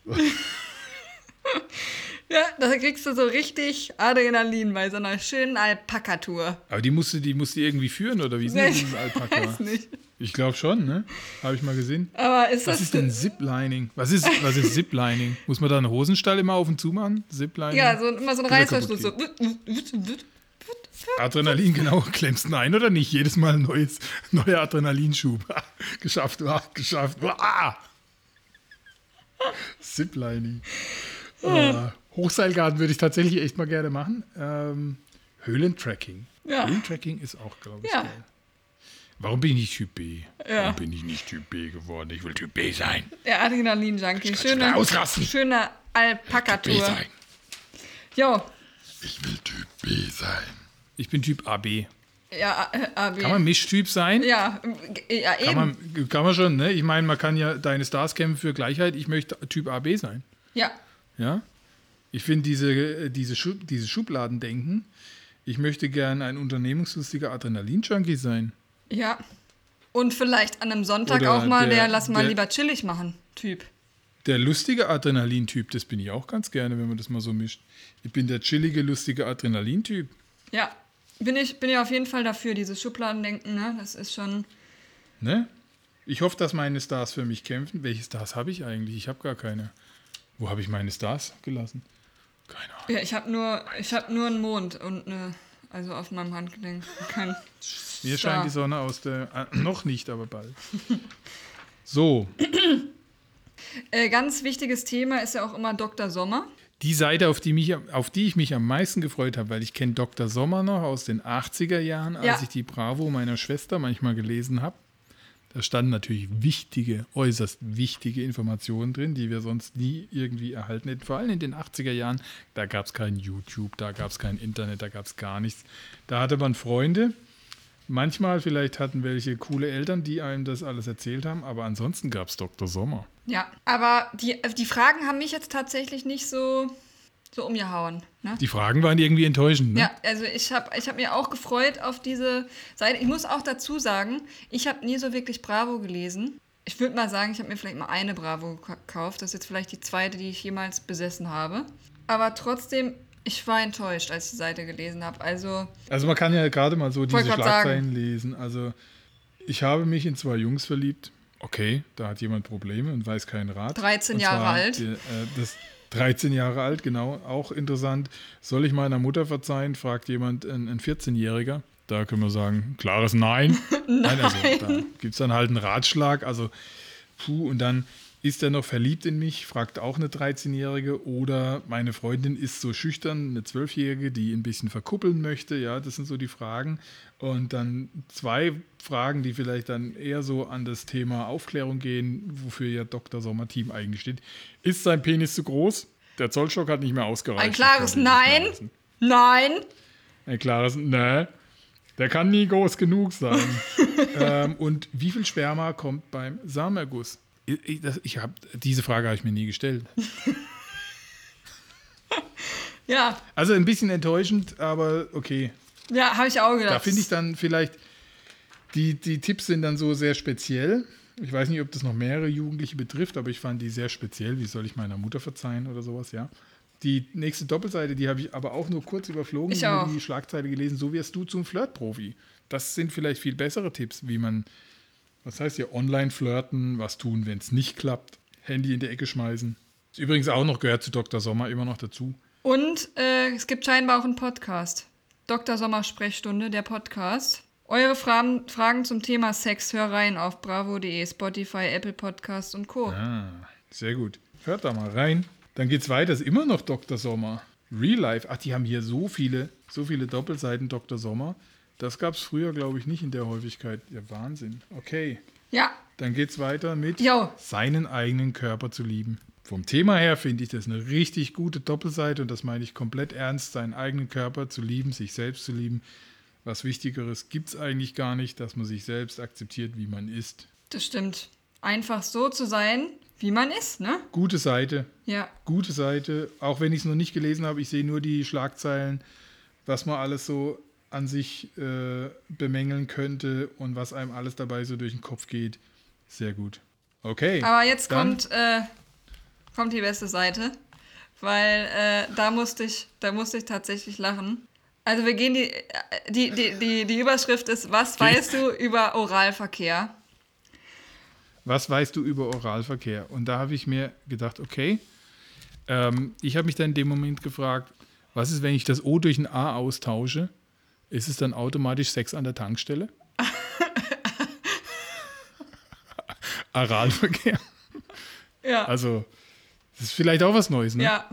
(laughs) ja, da kriegst du so richtig Adrenalin bei so einer schönen Alpaka-Tour. Aber die musste, die musste irgendwie führen, oder wie ist Nee, denn (laughs) Alpaka? weiß nicht. Ich glaube schon, ne? Habe ich mal gesehen. Aber ist Was das. ist denn Ziplining? Was ist, was ist Ziplining? (laughs) Muss man da einen Hosenstall immer auf und zu machen? Ziplining? ja, so, immer so ein Reißverschluss. So. Adrenalin, genau. (laughs) Klemmst du ein oder nicht? Jedes Mal ein neues, neuer Adrenalinschub. geschafft, ah, geschafft. Ah. Ziplining. Ah. Hochseilgarten würde ich tatsächlich echt mal gerne machen. Ähm, Höhlentracking. Ja. Höhlentracking ist auch, glaube ich, Ja. geil. Warum bin ich nicht Typ B? Ja. Warum bin ich nicht Typ B geworden? Ich will Typ B sein. Der Adrenalin-Junkie. Schöne, schöne Alpaka-Tour. Jo. Ich will Typ B sein. Ich bin Typ AB. Ja, AB. Kann man Mischtyp sein? Ja, ja, eben. Kann man, kann man schon, ne? Ich meine, man kann ja deine Stars kämpfen für Gleichheit. Ich möchte Typ AB sein. ja. Ja? Ich finde diese, diese, Schub, diese Schubladendenken, ich möchte gern ein unternehmungslustiger Adrenalin-Junkie sein. Ja. Und vielleicht an einem Sonntag Oder auch mal der, der- Lass mal der- lieber chillig machen Typ. Der lustige Adrenalin-Typ, das bin ich auch ganz gerne, wenn man das mal so mischt. Ich bin der chillige, lustige Adrenalin-Typ. Ja. Bin ich, bin ich auf jeden Fall dafür, dieses Schubladendenken, ne? Das ist schon. Ne? Ich hoffe, dass meine Stars für mich kämpfen. Welche Stars habe ich eigentlich? Ich habe gar keine. Wo habe ich meine Stars gelassen? Keine Ahnung. Ja, ich habe nur, ich habe nur einen Mond und eine, also auf meinem Handgelenk. (laughs) Kein Mir Star. scheint die Sonne aus der. Äh, noch nicht, aber bald. (laughs) So, Äh, ganz wichtiges Thema ist ja auch immer Dr. Sommer. die Seite, auf die, mich, auf die ich mich am meisten gefreut habe, weil ich kenne Dr. Sommer noch aus den 80er Jahren, als Ja. ich die Bravo meiner Schwester manchmal gelesen habe. Da standen natürlich wichtige, äußerst wichtige Informationen drin, die wir sonst nie irgendwie erhalten hätten. Vor allem in den 80er Jahren, da gab es kein YouTube, da gab es kein Internet, da gab es gar nichts. Da hatte man Freunde Manchmal vielleicht hatten welche coole Eltern, die einem das alles erzählt haben, aber ansonsten gab es Dr. Sommer. Ja, aber die, die Fragen haben mich jetzt tatsächlich nicht so, so umgehauen. Ne? Die Fragen waren irgendwie enttäuschend, ne? Ja, also ich habe ich hab mir auch gefreut auf diese Seite. Ich muss auch dazu sagen, ich habe nie so wirklich Bravo gelesen. Ich würde mal sagen, ich habe mir vielleicht mal eine Bravo gekauft. Das ist jetzt vielleicht die zweite, die ich jemals besessen habe. Aber trotzdem, ich war enttäuscht, als ich die Seite gelesen habe. Also, Also man kann ja gerade mal so diese Schlagzeilen sagen. lesen. Also ich habe mich in zwei Jungs verliebt. Okay, da hat jemand Probleme und weiß keinen Rat. 13 Und Jahre alt. Die, äh, das 13 Jahre alt, genau. Auch interessant. Soll ich meiner Mutter verzeihen? Fragt jemand, ein, ein 14-Jähriger. Da können wir sagen, klares Nein. (laughs) Nein. also da gibt es dann halt einen Ratschlag. Also, puh, und dann ist er noch verliebt in mich, fragt auch eine 13-Jährige. Oder meine Freundin ist so schüchtern, eine 12-Jährige, die ein bisschen verkuppeln möchte. Ja, das sind so die Fragen. Und dann zwei Fragen, die vielleicht dann eher so an das Thema Aufklärung gehen, wofür ja Dr. Sommer-Team eigentlich steht. Ist sein Penis zu groß? Der Zollstock hat nicht mehr ausgereicht. ein klares Nein. Nein. Ein klares Nein. Der kann nie groß genug sein. (laughs) ähm, und wie viel Sperma kommt beim Samenerguss? Ich, das- ich hab, diese Frage habe ich mir nie gestellt. (laughs) Ja, Also ein bisschen enttäuschend, aber okay. ja, habe ich auch gedacht. Da finde ich dann vielleicht, die, die Tipps sind dann so sehr speziell. Ich weiß nicht, ob das noch mehrere Jugendliche betrifft, aber ich fand die sehr speziell. Wie soll ich meiner Mutter verzeihen oder sowas, ja. Die nächste Doppelseite, die habe ich aber auch nur kurz überflogen, Ich nur die Schlagzeile gelesen. So wirst du zum Flirtprofi. Das sind vielleicht viel bessere Tipps, wie man, was heißt hier, online flirten, was tun, wenn es nicht klappt, Handy in die Ecke schmeißen. Ist übrigens auch noch gehört zu Dr. Sommer immer noch dazu. Und äh, es gibt scheinbar auch einen Podcast. Dr. Sommer Sprechstunde, der Podcast. Eure Fragen, Fragen zum Thema Sex, hör rein auf bravo.de, Spotify, Apple Podcast und Co. Ah, sehr gut. Hört da mal rein. Dann geht's weiter. Ist immer noch Dr. Sommer. Real Life. Ach, die haben hier so viele, so viele Doppelseiten Dr. Sommer. Das gab es früher, glaube ich, nicht in der Häufigkeit. Ja, Wahnsinn. Okay. Ja, Dann geht's weiter mit Jo. seinen eigenen Körper zu lieben. Vom Thema her finde ich das eine richtig gute Doppelseite und das meine ich komplett ernst, seinen eigenen Körper zu lieben, sich selbst zu lieben. Was Wichtigeres gibt es eigentlich gar nicht, dass man sich selbst akzeptiert, wie man ist. das stimmt. Einfach so zu sein, wie man ist, ne? Gute Seite, Ja. gute Seite, auch wenn ich es noch nicht gelesen habe, ich sehe nur die Schlagzeilen, was man alles so an sich äh, bemängeln könnte und was einem alles dabei so durch den Kopf geht. Sehr gut. Okay. Aber jetzt dann- kommt, äh, kommt die beste Seite, weil äh, da, musste ich, da musste ich tatsächlich lachen. Also wir gehen die, äh, die, die, die, die Überschrift ist, was weißt du über Oralverkehr? Was weißt du über Oralverkehr? Und da habe ich mir gedacht, okay, ähm, ich habe mich dann in dem Moment gefragt, was ist, wenn ich das O durch ein A austausche? Ist es dann automatisch Sex an der Tankstelle? (laughs) Oralverkehr. Ja. Also, das ist vielleicht auch was Neues, ne? Ja.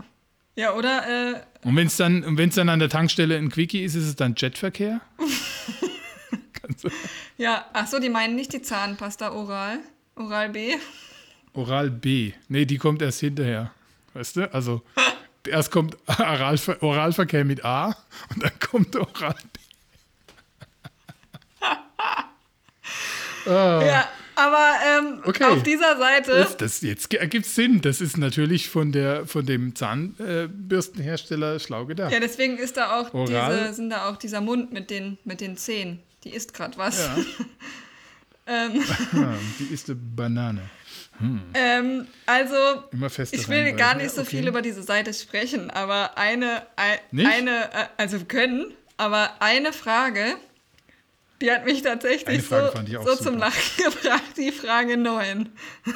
Ja, oder? Äh, Und wenn es dann, wenn's dann an der Tankstelle ein Quickie ist, ist es dann Jetverkehr? (laughs) Ja, ach so, die meinen nicht die Zahnpasta Oral. Oral B. Oral B. Nee, die kommt erst hinterher. Weißt du? Also, (laughs) erst kommt Oralver Oralverkehr mit A und dann kommt Oral B. Ja, aber ähm, Okay. auf dieser Seite. Das, das jetzt ergibt Sinn. Das ist natürlich von, der, von dem Zahnbürstenhersteller schlau gedacht. Ja, deswegen ist da auch Oral. diese, sind da auch dieser Mund mit den, mit den Zähnen. Die isst gerade was. Ja. (laughs) ähm, Ah, (laughs) die ist eine Banane. ähm, also, ich will gar nicht so viel über diese Seite sprechen, aber eine, ein, eine äh, also können, aber eine Frage, die hat mich tatsächlich so, so zum Lachen gebracht, die Frage 9. Lies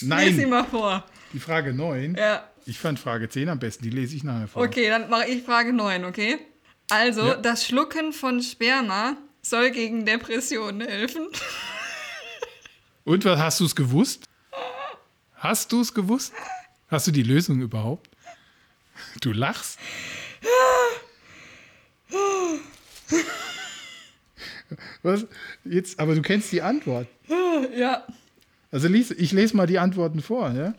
(laughs) sie Nein, mal vor. die Frage 9. Ja. Ich fand Frage 10 am besten. Die lese ich nachher vor. Okay, dann mache ich Frage 9, okay? Also, Ja. das Schlucken von Sperma soll gegen Depressionen helfen. (laughs) Und was hast du es gewusst? Hast du es gewusst? Hast du die Lösung überhaupt? Du lachst. (laughs) Was? Jetzt, aber du kennst die Antwort. (laughs) ja. Also lies, ich lese mal die Antworten vor. Ja?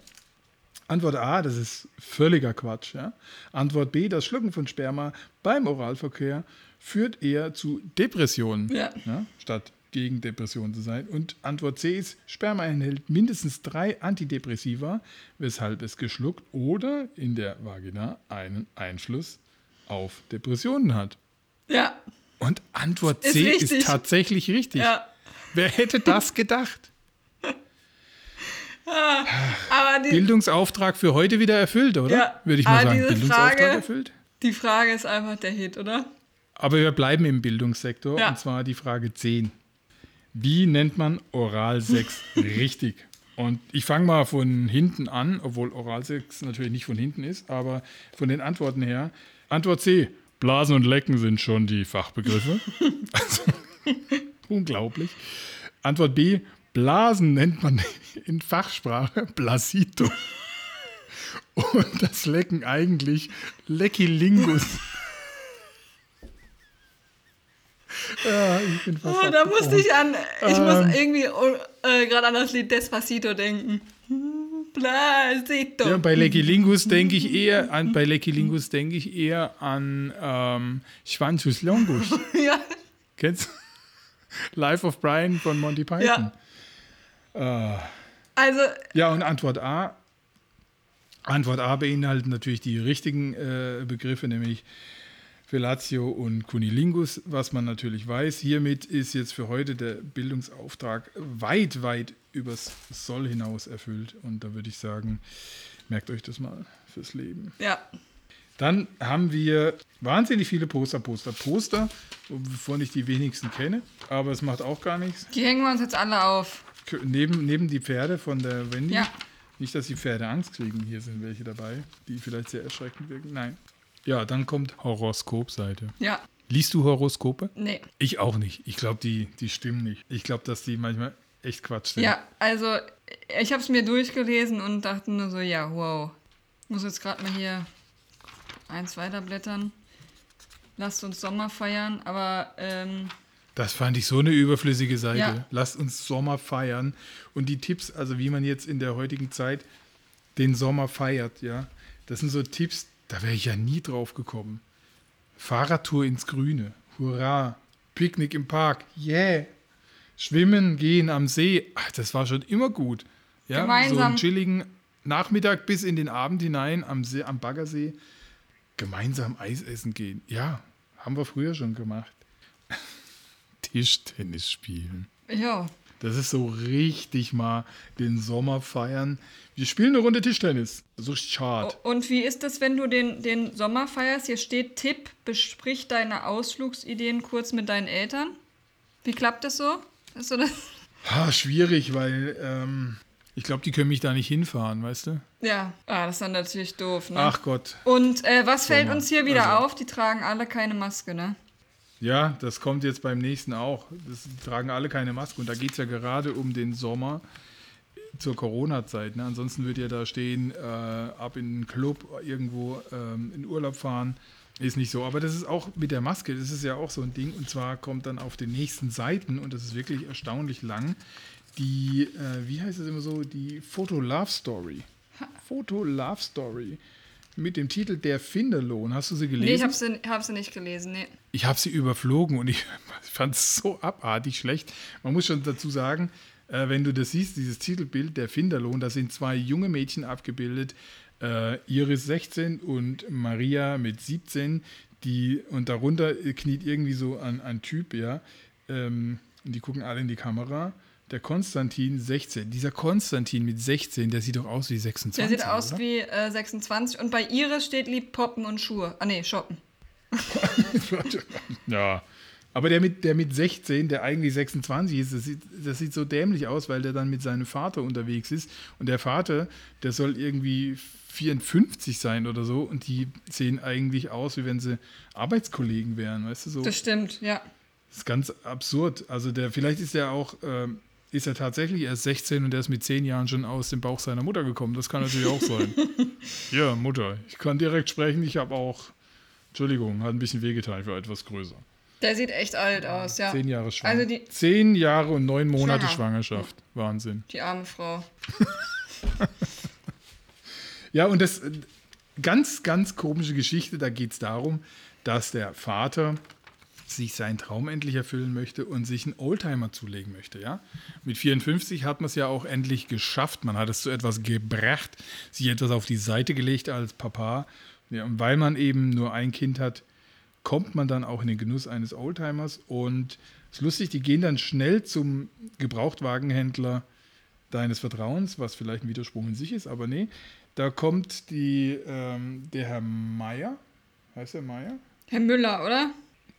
Antwort A, das ist völliger Quatsch. Ja? Antwort B, das Schlucken von Sperma beim Oralverkehr führt eher zu Depressionen, Ja. statt gegen Depressionen zu sein. Und Antwort C ist, Sperma enthält mindestens drei Antidepressiva, weshalb es geschluckt oder in der Vagina einen Einfluss auf Depressionen hat. Ja, Und Antwort Ist C richtig. ist tatsächlich richtig. ja. Wer hätte das gedacht? Aber die, Bildungsauftrag für heute wieder erfüllt, oder? Ja, Würde ich mal sagen. Bildungsauftrag Frage- erfüllt. die Frage ist einfach der Hit, oder? Aber wir bleiben im Bildungssektor Ja. und zwar die Frage 10. Wie nennt man Oralsex (laughs) richtig? Und ich fange mal von hinten an, obwohl Oralsex natürlich nicht von hinten ist, aber von den Antworten her. Antwort C. Blasen und Lecken sind schon die Fachbegriffe. (laughs) also, (laughs) unglaublich. Antwort B. Blasen nennt man in Fachsprache Blasito. Und das Lecken eigentlich Leckilingus. (laughs) Ja, ich bin fast Oh, da musste ich an, ich Ähm. muss irgendwie äh, gerade an das Lied Despacito denken. Blasito. Ja, bei Leckilingus denke ich eher an, bei Leckilingus denke ich eher an ähm, Schwanzus Longus. (laughs) ja. Kennst du? Life of Brian von Monty Python. Ja. Also, Ja, und Antwort A. Antwort A beinhaltet natürlich die richtigen äh, Begriffe, nämlich Fellatio und Cunilingus, was man natürlich weiß. Hiermit ist jetzt für heute der Bildungsauftrag weit, weit übers Soll hinaus erfüllt. Und da würde ich sagen, merkt euch das mal fürs Leben. ja. Dann haben wir wahnsinnig viele Poster, Poster, Poster, wovon ich die wenigsten kenne, aber es macht auch gar nichts. Die hängen wir uns jetzt alle auf. Neben, neben die Pferde von der Wendy. Ja. Nicht, dass die Pferde Angst kriegen. Hier sind welche dabei, die vielleicht sehr erschreckend wirken. Nein. Ja, dann kommt Horoskopseite. Ja. Liest du Horoskope? Nee. Ich auch nicht. Ich glaube, die, die stimmen nicht. Ich glaube, dass die manchmal echt Quatsch sind. Ja, also ich habe es mir durchgelesen und dachte nur so, ja, wow. Muss jetzt gerade mal hier eins weiterblättern. Lasst uns Sommer feiern, aber ähm, Das fand ich so eine überflüssige Seite. Ja. Lasst uns Sommer feiern. Und die Tipps, also wie man jetzt in der heutigen Zeit den Sommer feiert, ja, das sind so Tipps, da wäre ich ja nie drauf gekommen. Fahrradtour ins Grüne, hurra. Picknick im Park, yeah. Schwimmen gehen am See, ach, das war schon immer gut. Ja, so Gemeinsam. einen chilligen Nachmittag bis in den Abend hinein am, See, am Baggersee. Gemeinsam Eis essen gehen. Ja, haben wir früher schon gemacht. (laughs) Tischtennis spielen. ja. Das ist so richtig mal den Sommer feiern. Wir spielen eine Runde Tischtennis. So schade. Und wie ist es, wenn du den, den Sommer feierst? Hier steht Tipp, besprich deine Ausflugsideen kurz mit deinen Eltern. Wie klappt das so? Ist so das? Ha, schwierig, weil ähm, ich glaube, die können mich da nicht hinfahren, weißt du? Ja, ah, das ist dann natürlich doof, ne? Ach Gott. Und äh, was fällt uns hier wieder Also- auf? Die tragen alle keine Maske, ne? Ja, das kommt jetzt beim nächsten auch. Das die tragen alle keine Maske. Und da geht es ja gerade um den Sommer zur Corona-Zeit. Ne? Ansonsten würde ja da stehen, äh, ab in den Club irgendwo ähm, in Urlaub fahren. Ist nicht so. Aber das ist auch mit der Maske, das ist ja auch so ein Ding. Und zwar kommt dann auf den nächsten Seiten, und das ist wirklich erstaunlich lang, die, äh, wie heißt es immer so, die Foto-Love-Story. Foto-Love-Story. Mit dem Titel Der Finderlohn. Hast du sie gelesen? Nee, ich hab sie, hab sie nicht gelesen, nee. Ich habe sie überflogen und ich (laughs) fand es so abartig schlecht. Man muss schon dazu sagen, äh, wenn du das siehst, dieses Titelbild, der Finderlohn, da sind zwei junge Mädchen abgebildet, äh, Iris 16 und Maria mit 17, die und darunter kniet irgendwie so ein, ein Typ, ja. Ähm, und die gucken alle in die Kamera. Der Konstantin 16. Dieser Konstantin mit 16, der sieht doch aus wie 26. Der sieht aus oder? wie äh, 26 und bei Iris steht lieb Poppen und Schuhe. Ah nee, shoppen. (laughs) (laughs) Ja. Aber der mit, der mit 16, der eigentlich 26 ist, das sieht, das sieht so dämlich aus, weil der dann mit seinem Vater unterwegs ist. Und der Vater, der soll irgendwie 54 sein oder so. Und die sehen eigentlich aus, wie wenn sie Arbeitskollegen wären, weißt du so. Das stimmt, ja. Das ist ganz absurd. Also der, vielleicht ist er auch, ähm, ist er tatsächlich erst 16 und der ist mit 10 Jahren schon aus dem Bauch seiner Mutter gekommen. Das kann natürlich auch sein. (laughs) ja, Mutter, ich kann direkt sprechen. Ich habe auch, Entschuldigung, hat ein bisschen wehgetan, ich war etwas größer. Der sieht echt alt aus, ja. Zehn Jahre schwanger. Also die, Zehn Jahre und neun Monate Schwanger. Schwangerschaft. Wahnsinn. die arme Frau. (laughs) Ja, und das ganz, ganz komische Geschichte, da geht es darum, dass der Vater sich seinen Traum endlich erfüllen möchte und sich einen Oldtimer zulegen möchte. Ja? Mit 54 hat man es ja auch endlich geschafft. Man hat es zu etwas gebracht, sich etwas auf die Seite gelegt als Papa. Ja, und weil man eben nur ein Kind hat, kommt man dann auch in den Genuss eines Oldtimers. Und es ist lustig, die gehen dann schnell zum Gebrauchtwagenhändler deines Vertrauens, was vielleicht ein Widerspruch in sich ist, aber nee. Da kommt die, ähm, der Herr Meier, heißt der Meier? Herr Müller, oder?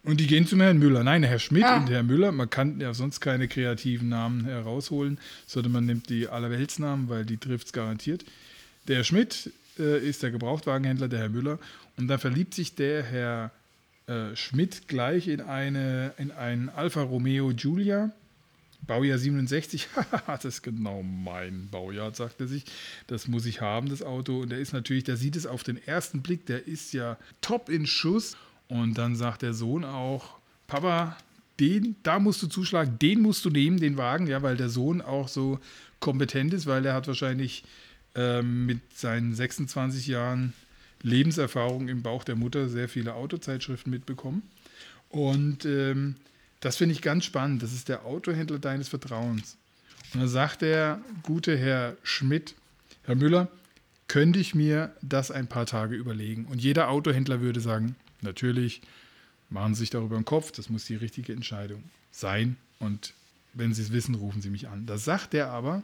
Und die gehen zum Herrn Müller. Nein, Herr Schmidt Ah. und Herr Müller. Man kann ja sonst keine kreativen Namen herausholen, sondern man nimmt die Allerweltsnamen, weil die trifft es garantiert. Der Herr Schmidt äh, ist der Gebrauchtwagenhändler, der Herr Müller. Und da verliebt sich der Herr äh, Schmidt gleich in, eine, in einen Alfa Romeo Giulia. Baujahr 67, das ist genau mein Baujahr, sagt er sich. Das muss ich haben, das Auto. Und der ist natürlich, der sieht es auf den ersten Blick, der ist ja top in Schuss. Und dann sagt der Sohn auch, Papa, den, da musst du zuschlagen, den musst du nehmen, den Wagen, ja, weil der Sohn auch so kompetent ist, weil er hat wahrscheinlich ähm, mit seinen 26 Jahren Lebenserfahrung im Bauch der Mutter sehr viele Autozeitschriften mitbekommen. Und ähm, das finde ich ganz spannend. Das ist der Autohändler deines Vertrauens. Und dann sagt der gute Herr Schmidt, Herr Müller, könnte ich mir das ein paar Tage überlegen? Und jeder Autohändler würde sagen, natürlich, machen Sie sich darüber einen Kopf, das muss die richtige Entscheidung sein. Und wenn Sie es wissen, rufen Sie mich an. Da sagt er aber,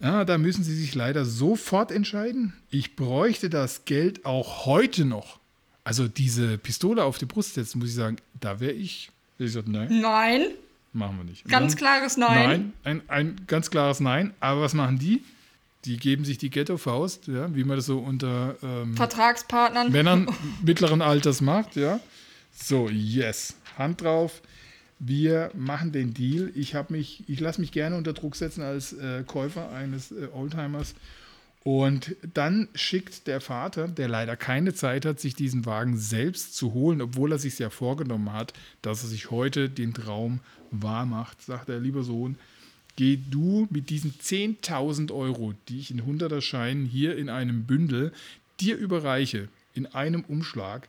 ja, da müssen Sie sich leider sofort entscheiden. Ich bräuchte das Geld auch heute noch. Also diese Pistole auf die Brust setzen, muss ich sagen, da wäre ich. Ich sage, nein, Nein. machen wir nicht. Ganz dann- klares Nein. Nein, ein, ein ganz klares Nein. Aber was machen die? Die geben sich die Ghetto-Faust, ja, wie man das so unter ähm, Vertragspartnern. Männern (laughs) mittleren Alters macht, ja. So, yes. Hand drauf. Wir machen den Deal. Ich habe mich, ich lasse mich gerne unter Druck setzen als äh, Käufer eines äh, Oldtimers. Und dann schickt der Vater, der leider keine Zeit hat, sich diesen Wagen selbst zu holen, obwohl er sich ja vorgenommen hat, dass er sich heute den Traum wahr macht, sagt er, lieber Sohn, geh du mit diesen 10.000 Euro, die ich in 100er Scheinen hier in einem Bündel dir überreiche, in einem Umschlag,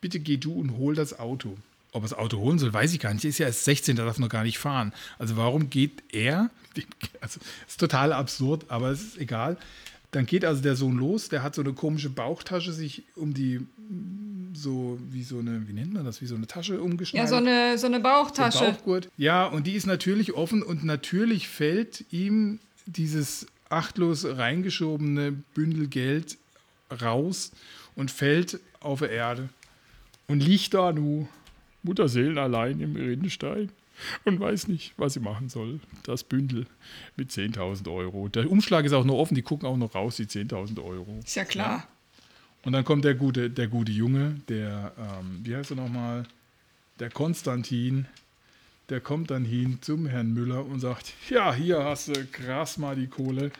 bitte geh du und hol das Auto. Ob er das Auto holen soll, weiß ich gar nicht. Er ist ja erst 16, der darf noch gar nicht fahren. Also warum geht er? (laughs) Also ist total absurd, aber es ist egal. Dann geht also der Sohn los, der hat so eine komische Bauchtasche sich um die, so wie so eine, wie nennt man das, wie so eine Tasche umgeschnallt. Ja, so eine, so eine Bauchtasche. Bauchgurt. Ja, und die ist natürlich offen und natürlich fällt ihm dieses achtlos reingeschobene Bündel Geld raus und fällt auf die Erde und liegt da nu Mutterseelen allein im Rinnstein und weiß nicht, was sie machen soll. Das Bündel mit 10.000 Euro. Der Umschlag ist auch noch offen, die gucken auch noch raus, die 10.000 Euro. Ist ja klar. Und dann kommt der gute, der gute Junge, der, ähm, wie heißt er nochmal? Der Konstantin, der kommt dann hin zum Herrn Müller und sagt, ja, hier hast du krass mal die Kohle.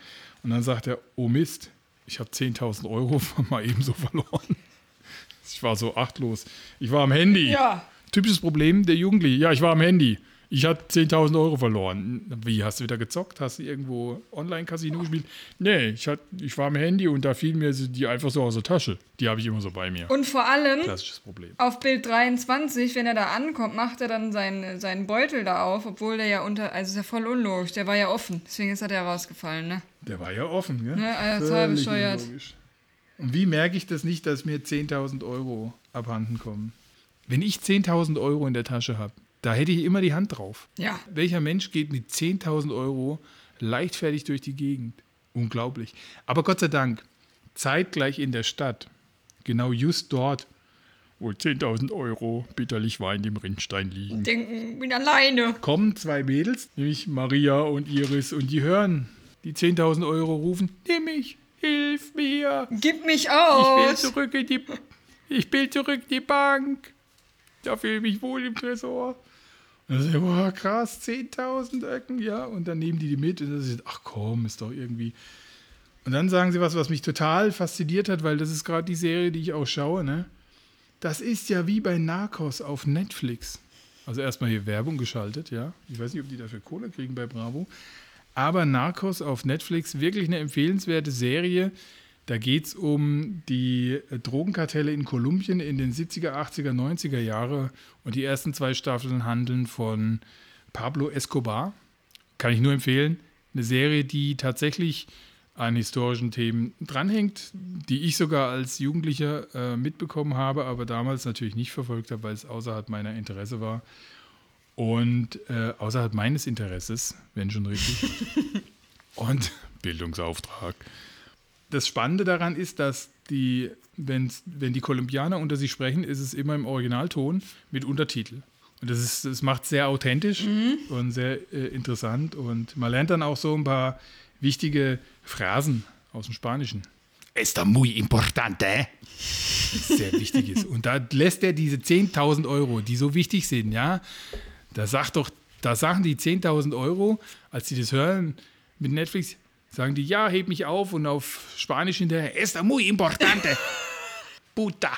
Und dann sagt er, oh Mist, ich habe 10.000 Euro (laughs) mal ebenso verloren. Ich war so achtlos. Ich war am Handy. Ja. Typisches Problem der Jugendlichen. Ja, ich war am Handy. Ich hatte 10.000 Euro verloren. Wie, hast du wieder gezockt? Hast du irgendwo Online-Casino gespielt? Nee, ich, hat, ich war am Handy und da fielen mir die einfach so aus der Tasche. Die habe ich immer so bei mir. Und vor allem, Klassisches Problem. auf Bild 23, wenn er da ankommt, macht er dann seinen, seinen Beutel da auf, obwohl der ja unter, also ist ja voll unlogisch, der war ja offen, deswegen ist er da rausgefallen, ne? Der war ja offen, gell? Ja, also total bescheuert. unlogisch. Und wie merke ich das nicht, dass mir 10.000 Euro abhanden kommen? Wenn ich 10.000 Euro in der Tasche habe, da hätte ich immer die Hand drauf. Ja. Welcher Mensch geht mit 10.000 Euro leichtfertig durch die Gegend? Unglaublich. Aber Gott sei Dank, zeitgleich in der Stadt, genau just dort, wo 10.000 Euro bitterlich Wein im Rinnstein liegen, Denken, bin alleine. kommen zwei Mädels, nämlich Maria und Iris, und die hören die 10.000 Euro rufen, nimm mich, hilf mir, Gib mich ich will aus. zurück in die, ich will zurück in die Bank, da fühle ich mich wohl im Tresor. Und dann boah, krass, 10.000 Öcken, ja, und dann nehmen die die mit und dann ist, ach komm, ist doch irgendwie. Und dann sagen sie was, was mich total fasziniert hat, weil das ist gerade die Serie, die ich auch schaue, ne? Das ist ja wie bei Narcos auf Netflix. Also erstmal hier Werbung geschaltet, ja. Ich weiß nicht, ob die dafür Kohle kriegen bei Bravo. Aber Narcos auf Netflix, wirklich eine empfehlenswerte Serie. Da geht es um die äh, Drogenkartelle in Kolumbien in den 70er, 80er, 90er Jahre. Und die ersten zwei Staffeln handeln von Pablo Escobar. Kann ich nur empfehlen. Eine Serie, die tatsächlich an historischen Themen dranhängt, die ich sogar als Jugendlicher äh, mitbekommen habe, aber damals natürlich nicht verfolgt habe, weil es außerhalb meiner Interesse war. Und äh, außerhalb meines Interesses, wenn schon richtig. (laughs) Und Bildungsauftrag. Das Spannende daran ist, dass die, wenn die Kolumbianer unter sich sprechen, ist es immer im Originalton mit Untertitel. Und das, ist, das macht sehr authentisch und sehr äh, interessant. Und man lernt dann auch so ein paar wichtige Phrasen aus dem Spanischen. Esto muy importante. Das sehr wichtig ist. Und da lässt er diese 10.000 Euro, die so wichtig sind, ja, da sagt doch, da sagen die 10.000 Euro, als sie das hören mit Netflix, sagen die, ja, heb mich auf und auf Spanisch hinterher, esto muy importante. Puta.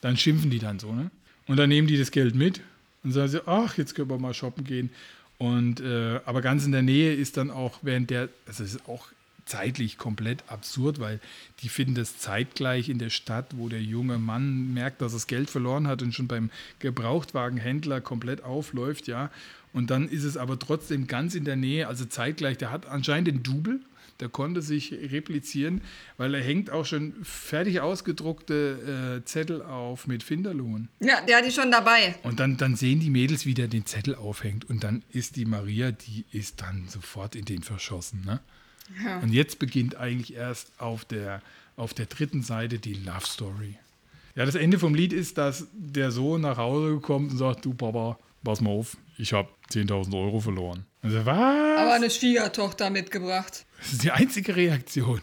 Dann schimpfen die dann so, ne? Und dann nehmen die das Geld mit und sagen sie, ach, jetzt können wir mal shoppen gehen. Und äh, aber ganz in der Nähe ist dann auch während der, also es ist auch zeitlich komplett absurd, weil die finden das zeitgleich in der Stadt, wo der junge Mann merkt, dass er das Geld verloren hat und schon beim Gebrauchtwagenhändler komplett aufläuft, ja. Und dann ist es aber trotzdem ganz in der Nähe, also zeitgleich. Der hat anscheinend den Double, der konnte sich replizieren, weil er hängt auch schon fertig ausgedruckte äh, Zettel auf mit Finderlohn. Ja, der hat die schon dabei. Und dann, dann sehen die Mädels, wie der den Zettel aufhängt. Und dann ist die Maria, die ist dann sofort in den verschossen. Ne? Ja. Und jetzt beginnt eigentlich erst auf der, auf der dritten Seite die Love Story. Ja, das Ende vom Lied ist, dass der Sohn nach Hause kommt und sagt, du Papa, pass mal auf, ich habe 10.000 Euro verloren. Also, was? Aber eine Schwiegertochter mitgebracht. Das ist die einzige Reaktion.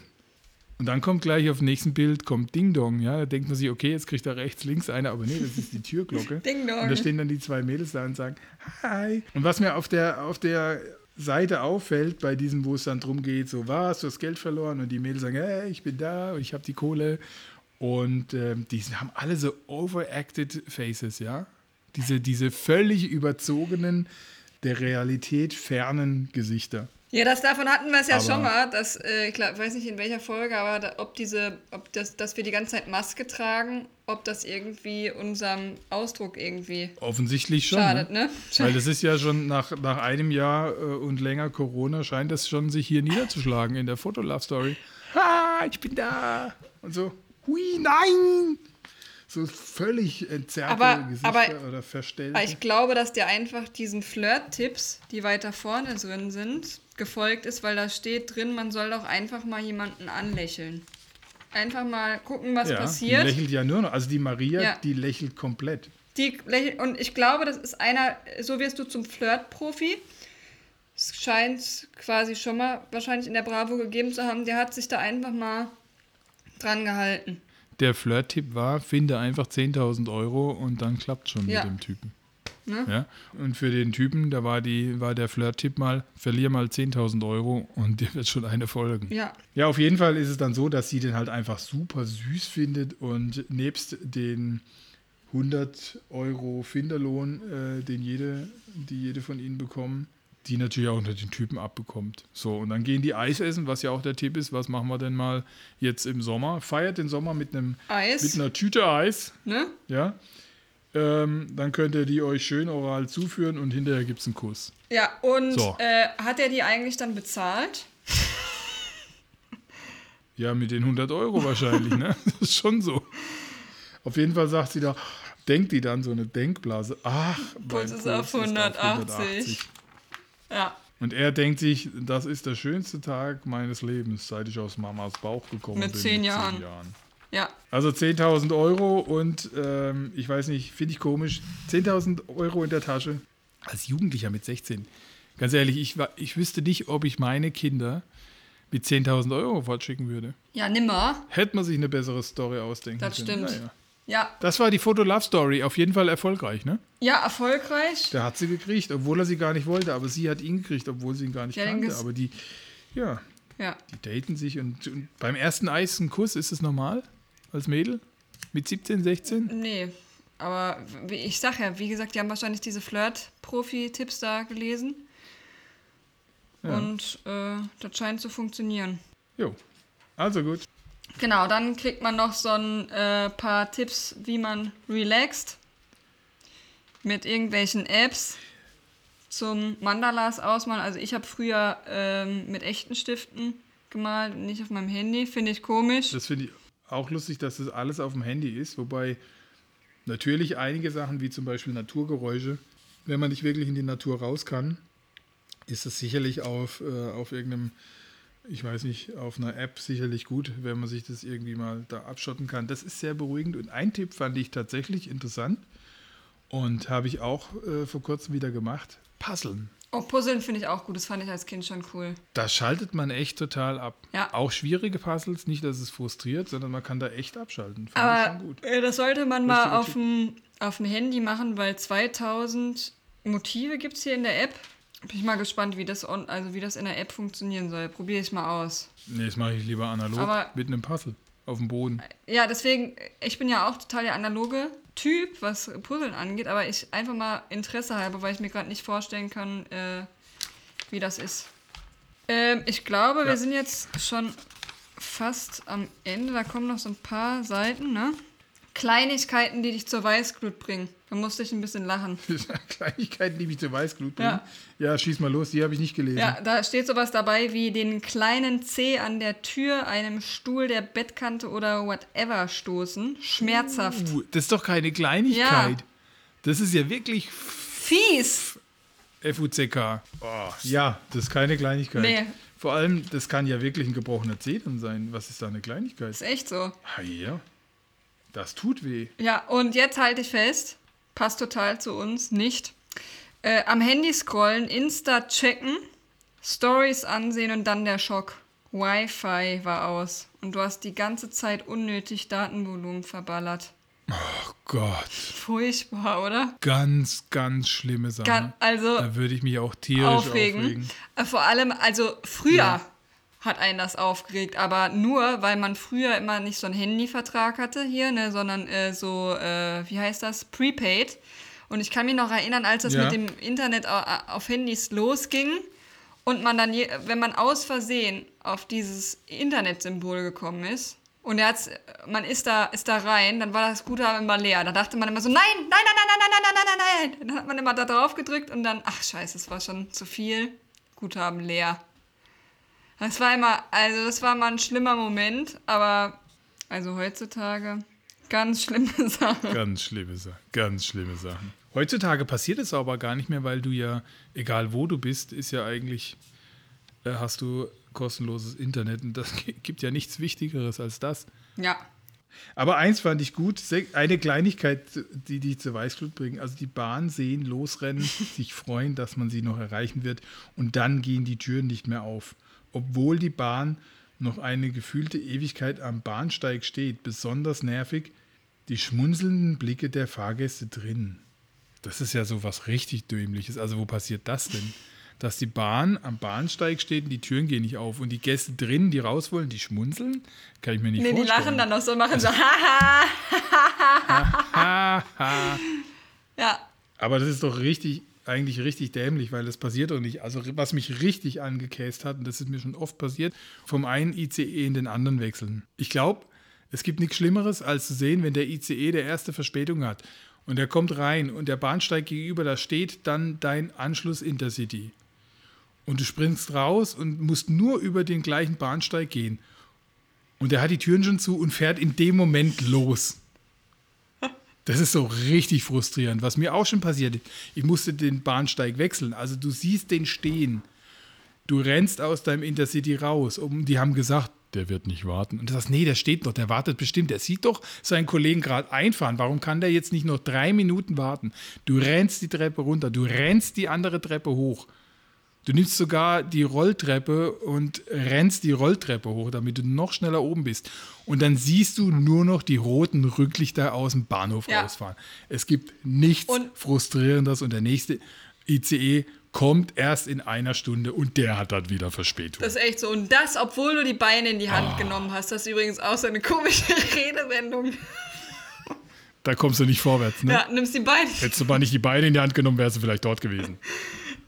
Und dann kommt gleich auf dem nächsten Bild, kommt Ding Dong, ja, da denkt man sich, okay, jetzt kriegt er rechts, links eine, aber nee, das ist die Türglocke. (laughs) Ding Dong. Und da stehen dann die zwei Mädels da und sagen, hi. Und was mir auf der, auf der Seite auffällt, bei diesem, wo es dann drum geht, so, was, du hast Geld verloren und die Mädels sagen, hey, ich bin da und ich habe die Kohle. Und ähm, die haben alle so overacted Faces, ja. Diese, diese völlig überzogenen, der Realität fernen Gesichter. Ja, das davon hatten wir es ja Aber- schon mal, dass, äh, ich glaub, weiß nicht in welcher Folge, aber da, ob diese, ob das, dass wir die ganze Zeit Maske tragen, ob das irgendwie unserem Ausdruck irgendwie Offensichtlich schon. schadet, ne? ne? Weil das ist ja schon nach, nach einem Jahr äh, und länger Corona scheint das schon sich hier niederzuschlagen in der Fotolove-Story. Ah, ich bin da. Und so, hui, nein. So völlig entzerrte Aber- Gesichter aber- oder verstellte. Aber ich glaube, dass der einfach diesen Flirt-Tipps, die weiter vorne drin sind, gefolgt ist, weil da steht drin, man soll doch einfach mal jemanden anlächeln. Einfach mal gucken, was ja, passiert. Die lächelt ja nur noch. Also die Maria, Ja. die lächelt komplett. Die lächelt, und ich glaube, das ist einer, so wirst du zum Flirt-Profi. Es scheint quasi schon mal wahrscheinlich in der Bravo gegeben zu haben. Der hat sich da einfach mal dran gehalten. Der Flirt-Tipp war, finde einfach 10.000 Euro und dann klappt schon Ja. mit dem Typen. Ne? Ja? Und für den Typen, da war, die, war der Flirt-Tipp mal, verlier mal 10.000 Euro und dir wird schon eine folgen. Ja. Ja, auf jeden Fall ist es dann so, dass sie den halt einfach super süß findet und nebst den 100 Euro Finderlohn, äh, den jede, die jede von ihnen bekommen, die natürlich auch unter den Typen abbekommt. So, und dann gehen die Eis essen, was ja auch der Tipp ist. Was machen wir denn mal jetzt im Sommer? Feiert den Sommer mit einem Eis. mit einer Tüte Eis, Ne? ja. Ähm, dann könnt ihr die euch schön oral zuführen und hinterher gibt es einen Kuss. Ja, und So. äh, hat er die eigentlich dann bezahlt? Ja, mit den 100 Euro wahrscheinlich, ne? (laughs) Das ist schon so. Auf jeden Fall sagt sie da, denkt die dann so eine Denkblase. Ach, Puls mein ist auf 180. Ja. Und er denkt sich, das ist der schönste Tag meines Lebens, seit ich aus Mamas Bauch gekommen Mit bin. zehn Jahren. Ja. Also 10.000 Euro und ähm, ich weiß nicht, finde ich komisch, 10.000 Euro in der Tasche. Als Jugendlicher mit 16. Ganz ehrlich, ich, ich wüsste nicht, ob ich meine Kinder mit 10.000 Euro fortschicken würde. Ja, nimmer. Hätte man sich eine bessere Story ausdenken Das können. stimmt. Naja. Ja. Das war die Foto-Love-Story. Auf jeden Fall erfolgreich, ne? Ja, erfolgreich. Der hat sie gekriegt, obwohl er sie gar nicht wollte. Aber sie hat ihn gekriegt, obwohl sie ihn gar nicht Ja, kannte. Aber die, ja, Ja. die daten sich. Und, und beim ersten Eis ein Kuss, ist es normal? Als Mädel? Mit 17, 16? Nee. Aber wie- ich sag ja, wie gesagt, die haben wahrscheinlich diese Flirt-Profi-Tipps da gelesen. Ja. Und äh, das scheint zu funktionieren. Jo. Also gut. Genau, dann kriegt man noch so ein äh, paar Tipps, wie man relaxt. Mit irgendwelchen Apps zum Mandalas ausmalen. Also ich habe früher ähm, mit echten Stiften gemalt, nicht auf meinem Handy. Finde ich komisch. Das finde ich auch lustig, dass das alles auf dem Handy ist, wobei natürlich einige Sachen wie zum Beispiel Naturgeräusche, wenn man nicht wirklich in die Natur raus kann, ist es sicherlich auf, äh, auf irgendeinem, ich weiß nicht, auf einer App sicherlich gut, wenn man sich das irgendwie mal da abschotten kann. Das ist sehr beruhigend und ein Tipp fand ich tatsächlich interessant und habe ich auch äh, vor kurzem wieder gemacht. Puzzeln. Oh, Puzzeln finde ich auch gut. Das fand ich als Kind schon cool. Da schaltet man echt total ab. Ja. Auch schwierige Puzzles, nicht, dass es frustriert, sondern man kann da echt abschalten. Fand ich Aber schon gut. äh, das sollte man mal dem, auf dem Handy machen, weil 2000 Motive gibt es hier in der App. Bin ich mal gespannt, wie das, on, also wie das in der App funktionieren soll. Probiere ich mal aus. Nee, das mache ich lieber analog Aber- mit einem Puzzle auf dem Boden. Ja, deswegen, ich bin ja auch total der analoge Typ, was Puzzeln angeht, aber ich einfach mal Interesse habe, weil ich mir gerade nicht vorstellen kann, äh, wie das ist. Ähm, ich glaube, wir Ja. sind jetzt schon fast am Ende. Da kommen noch so ein paar Seiten, ne? Kleinigkeiten, die dich zur Weißglut bringen. Da musste ich ein bisschen lachen. (laughs) Kleinigkeiten, die mich zur Weißglut bringen. Ja. Ja, schieß mal los, die habe ich nicht gelesen. Ja, da steht sowas dabei wie den kleinen Zeh an der Tür, einem Stuhl der Bettkante oder whatever stoßen. Schmerzhaft. Uh, das ist doch keine Kleinigkeit. Ja. Das ist ja wirklich Fies! FUCK. Oh, ja, das ist keine Kleinigkeit. Nee. Vor allem, das kann ja wirklich ein gebrochener Zeh dann sein. Was ist da eine Kleinigkeit? Ist echt so. Ah, ja. Das tut weh. Ja, und jetzt halte ich fest, passt total zu uns, nicht. Äh, am Handy scrollen, Insta checken, Stories ansehen und dann der Schock. Wi-Fi war aus und du hast die ganze Zeit unnötig Datenvolumen verballert. Oh Gott. Furchtbar, oder? Ganz, ganz schlimme Sache. Gan also da würde ich mich auch tierisch aufregen. aufregen. Äh, Vor allem, also früher Ja. Hat einen das aufgeregt, aber nur, weil man früher immer nicht so einen Handyvertrag hatte hier, ne, sondern äh, so, äh, wie heißt das, Prepaid. Und ich kann mich noch erinnern, als das Ja. mit dem Internet au- auf Handys losging und man dann, wenn man aus Versehen auf dieses Internetsymbol gekommen ist und er hat's, man ist da, ist da rein, dann war das Guthaben immer leer. Da dachte man immer so, nein, nein, nein, nein, nein, nein, nein, nein, nein, nein. Dann hat man immer da drauf gedrückt und dann, ach scheiße, es war schon zu viel. Guthaben leer. Das war immer, also das war mal ein schlimmer Moment, aber also heutzutage ganz schlimme (laughs) Sache. Ganz schlimme Sachen. Ganz schlimme Sachen. Heutzutage passiert es aber gar nicht mehr, weil du ja, egal wo du bist, ist ja eigentlich, äh, hast du kostenloses Internet und das (laughs) gibt ja nichts Wichtigeres als das. Ja. Aber eins fand ich gut, eine Kleinigkeit, die dich zur Weißglut bringen. Also die Bahn sehen, losrennen, (laughs) sich freuen, dass man sie noch erreichen wird und dann gehen die Türen nicht mehr auf. Obwohl die Bahn noch eine gefühlte Ewigkeit am Bahnsteig steht. Besonders nervig die schmunzelnden Blicke der Fahrgäste drin. Das ist ja so was richtig Dämliches. Also wo passiert das denn? Dass die Bahn am Bahnsteig steht und die Türen gehen nicht auf und die Gäste drin, die raus wollen, die schmunzeln? Kann ich mir nicht Nee, die vorstellen. lachen dann noch so, machen so, haha. Ha, ha. Ja. Aber das ist doch richtig, eigentlich richtig dämlich, weil das passiert doch nicht. Also was mich richtig angekäst hat, und das ist mir schon oft passiert, vom einen ICE in den anderen wechseln. Ich glaube, es gibt nichts Schlimmeres, als zu sehen, wenn der ICE der erste Verspätung hat und der kommt rein und der Bahnsteig gegenüber, da steht dann dein Anschluss Intercity. Und du springst raus und musst nur über den gleichen Bahnsteig gehen. Und der hat die Türen schon zu und fährt in dem Moment los. Das ist so richtig frustrierend, was mir auch schon passiert ist. Ich musste den Bahnsteig wechseln. Also du siehst den stehen. Du rennst aus deinem Intercity raus. Und die haben gesagt, der wird nicht warten. Und du sagst, nee, der steht noch, der wartet bestimmt. Der sieht doch seinen Kollegen gerade einfahren. Warum kann der jetzt nicht noch drei Minuten warten? Du rennst die Treppe runter, du rennst die andere Treppe hoch. Du nimmst sogar die Rolltreppe und rennst die Rolltreppe hoch, damit du noch schneller oben bist. Und dann siehst du nur noch die roten Rücklichter aus dem Bahnhof Ja. rausfahren. Es gibt nichts Und- Frustrierendes und der nächste ICE kommt erst in einer Stunde und der hat dann wieder Verspätung. Das ist echt so. Und das, obwohl du die Beine in die Hand genommen hast. Das ist übrigens auch so eine komische (laughs) Redewendung. da kommst du nicht vorwärts. Ne? Ja, nimmst die Beine. Hättest du mal nicht die Beine in die Hand genommen, wärst du vielleicht dort gewesen.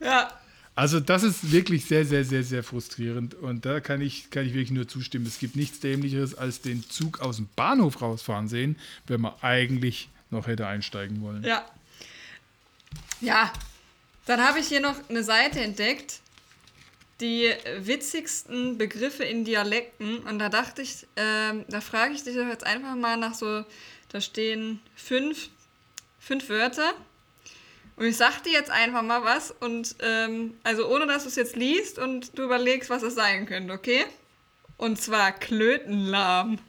Ja. Also das ist wirklich sehr, sehr, sehr, sehr frustrierend. Und da kann ich, kann ich wirklich nur zustimmen. Es gibt nichts Dämlicheres, als den Zug aus dem Bahnhof rausfahren sehen, wenn man eigentlich noch hätte einsteigen wollen. Ja. Ja. Dann habe ich hier noch eine Seite entdeckt. Die witzigsten Begriffe in Dialekten. Und da dachte ich, ähm, da frage ich dich doch jetzt einfach mal nach so, da stehen fünf, fünf Wörter. Und ich sag dir jetzt einfach mal was und ähm, also ohne dass du es jetzt liest und du überlegst, was es sein könnte, okay? Und zwar Klötenlahm. (laughs)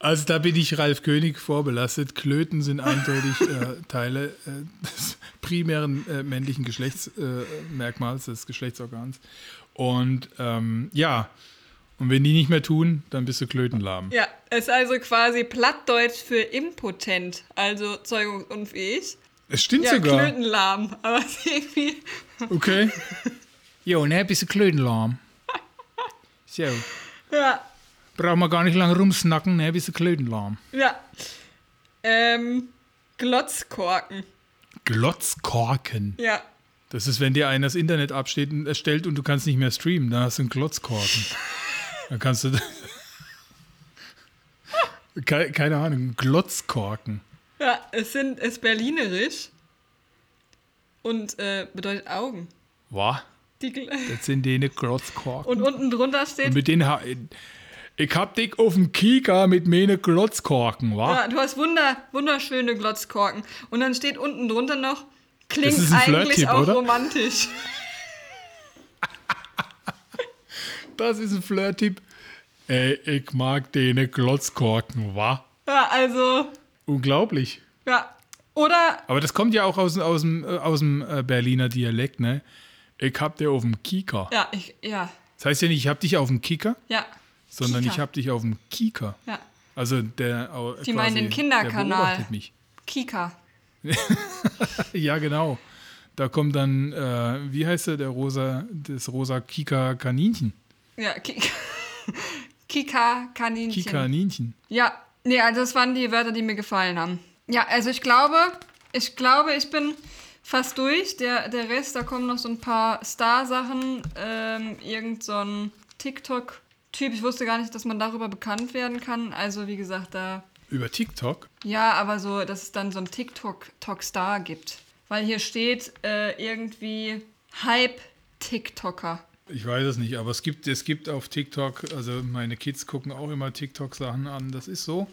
Also da bin ich Ralf König vorbelastet. Klöten sind eindeutig äh, Teile äh, des primären äh, männlichen Geschlechtsmerkmals, des Geschlechtsorgans. Und ähm, ja, und wenn die nicht mehr tun, dann bist du klötenlahm. Ja, ist also quasi Plattdeutsch für impotent, also zeugungsunfähig. Es stimmt Ja, sogar. Klötenlahm, (laughs) aber es ist irgendwie. Okay. Jo, ne, bist du klötenlahm. So. Ja, Brauchen wir gar nicht lange rumsnacken, ne, bist du klötenlahm. ja. Ähm, Glotzkorken. Glotzkorken. Ja. Das ist, wenn dir einer das Internet absteht und erstellt und du kannst nicht mehr streamen, dann hast du einen Glotzkorken. (laughs) Dann kannst du. (laughs) keine, keine Ahnung, Glotzkorken. Ja, es sind, ist berlinerisch und äh, bedeutet Augen. Gl- (laughs) Das sind die Glotzkorken. und unten drunter Und steht, mit denen. ha- Ich hab dich auf dem Kika mit meine Glotzkorken, wa? ja, du hast wunder, wunderschöne Glotzkorken. Und dann steht unten drunter noch, klingt eigentlich auch oder? romantisch. Das ist ein Flirt-Tipp. Ey, ich mag den Glotzkorken, wa? Ja, also, Unglaublich. ja. Oder, Aber das kommt ja auch aus, aus dem, äh, aus dem äh, Berliner Dialekt, ne? Ich hab dich auf dem Kika. ja, ich, ja, Das heißt ja nicht, ich hab dich auf dem Kicker, ja, sondern Kika. ich hab dich auf dem Kika. ja. Also der. Die meinen den Kinderkanal. Mich. Kika. (laughs) Ja, genau. Da kommt dann, äh, wie heißt der, der rosa, das rosa Kika-Kaninchen. Ja, Kika. (laughs) Kika, Kaninchen. Kika-Kaninchen. Ja, nee, also das waren die Wörter, die mir gefallen haben. Ja, also ich glaube, ich glaube, ich bin fast durch. Der, der Rest, da kommen noch so ein paar Star-Sachen. Ähm, irgend so ein TikTok-Typ. Ich wusste gar nicht, dass man darüber bekannt werden kann. Also wie gesagt, da. Über TikTok. Ja, aber so, dass es dann so ein TikTok-Star gibt. Weil hier steht äh, irgendwie Hype-TikToker. Ich weiß es nicht, aber es gibt, es gibt auf TikTok, also meine Kids gucken auch immer TikTok-Sachen an, das ist so.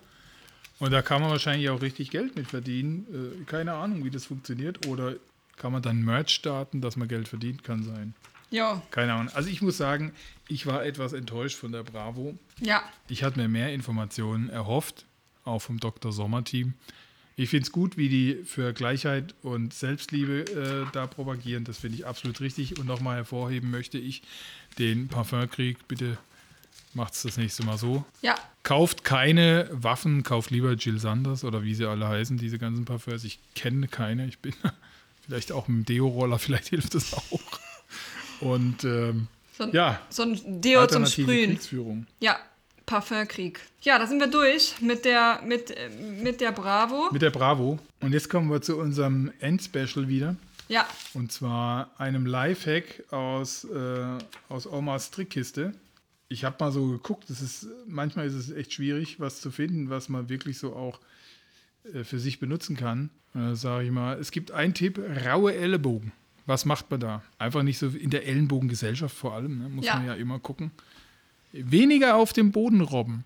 Und da kann man wahrscheinlich auch richtig Geld mit verdienen. Äh, keine Ahnung, wie das funktioniert. Oder kann man dann Merch starten, dass man Geld verdient, kann sein. Jo, Keine Ahnung. Also ich muss sagen, ich war etwas enttäuscht von der Bravo. ja. Ich hatte mir mehr Informationen erhofft, auch vom Dr. Sommer-Team. Ich finde es gut, wie die für Gleichheit und Selbstliebe äh, da propagieren. Das finde ich absolut richtig. Und nochmal hervorheben möchte ich den Parfumkrieg. Bitte macht es das nächste Mal so. Ja, Kauft keine Waffen, kauft lieber Jill Sanders oder wie sie alle heißen, diese ganzen Parfums. Ich kenne keine. Ich bin (laughs) vielleicht auch mit dem Deo-Roller, vielleicht hilft das auch. Und ähm, so ein, ja, so ein Deo zum Sprühen. Ja, Parfumkrieg. Ja, da sind wir durch mit der, mit, äh, mit der Bravo. Mit der Bravo. Und jetzt kommen wir zu unserem Endspecial wieder. Ja, Und zwar einem Lifehack aus, äh, aus Omas Trickkiste. Ich habe mal so geguckt, es ist, manchmal ist es echt schwierig, was zu finden, was man wirklich so auch äh, für sich benutzen kann. Äh, Sage ich mal, es gibt einen Tipp, raue Ellenbogen. Was macht man da? Einfach nicht so in der Ellenbogengesellschaft vor allem, ne? muss Ja. man ja immer gucken. Weniger auf dem Boden robben.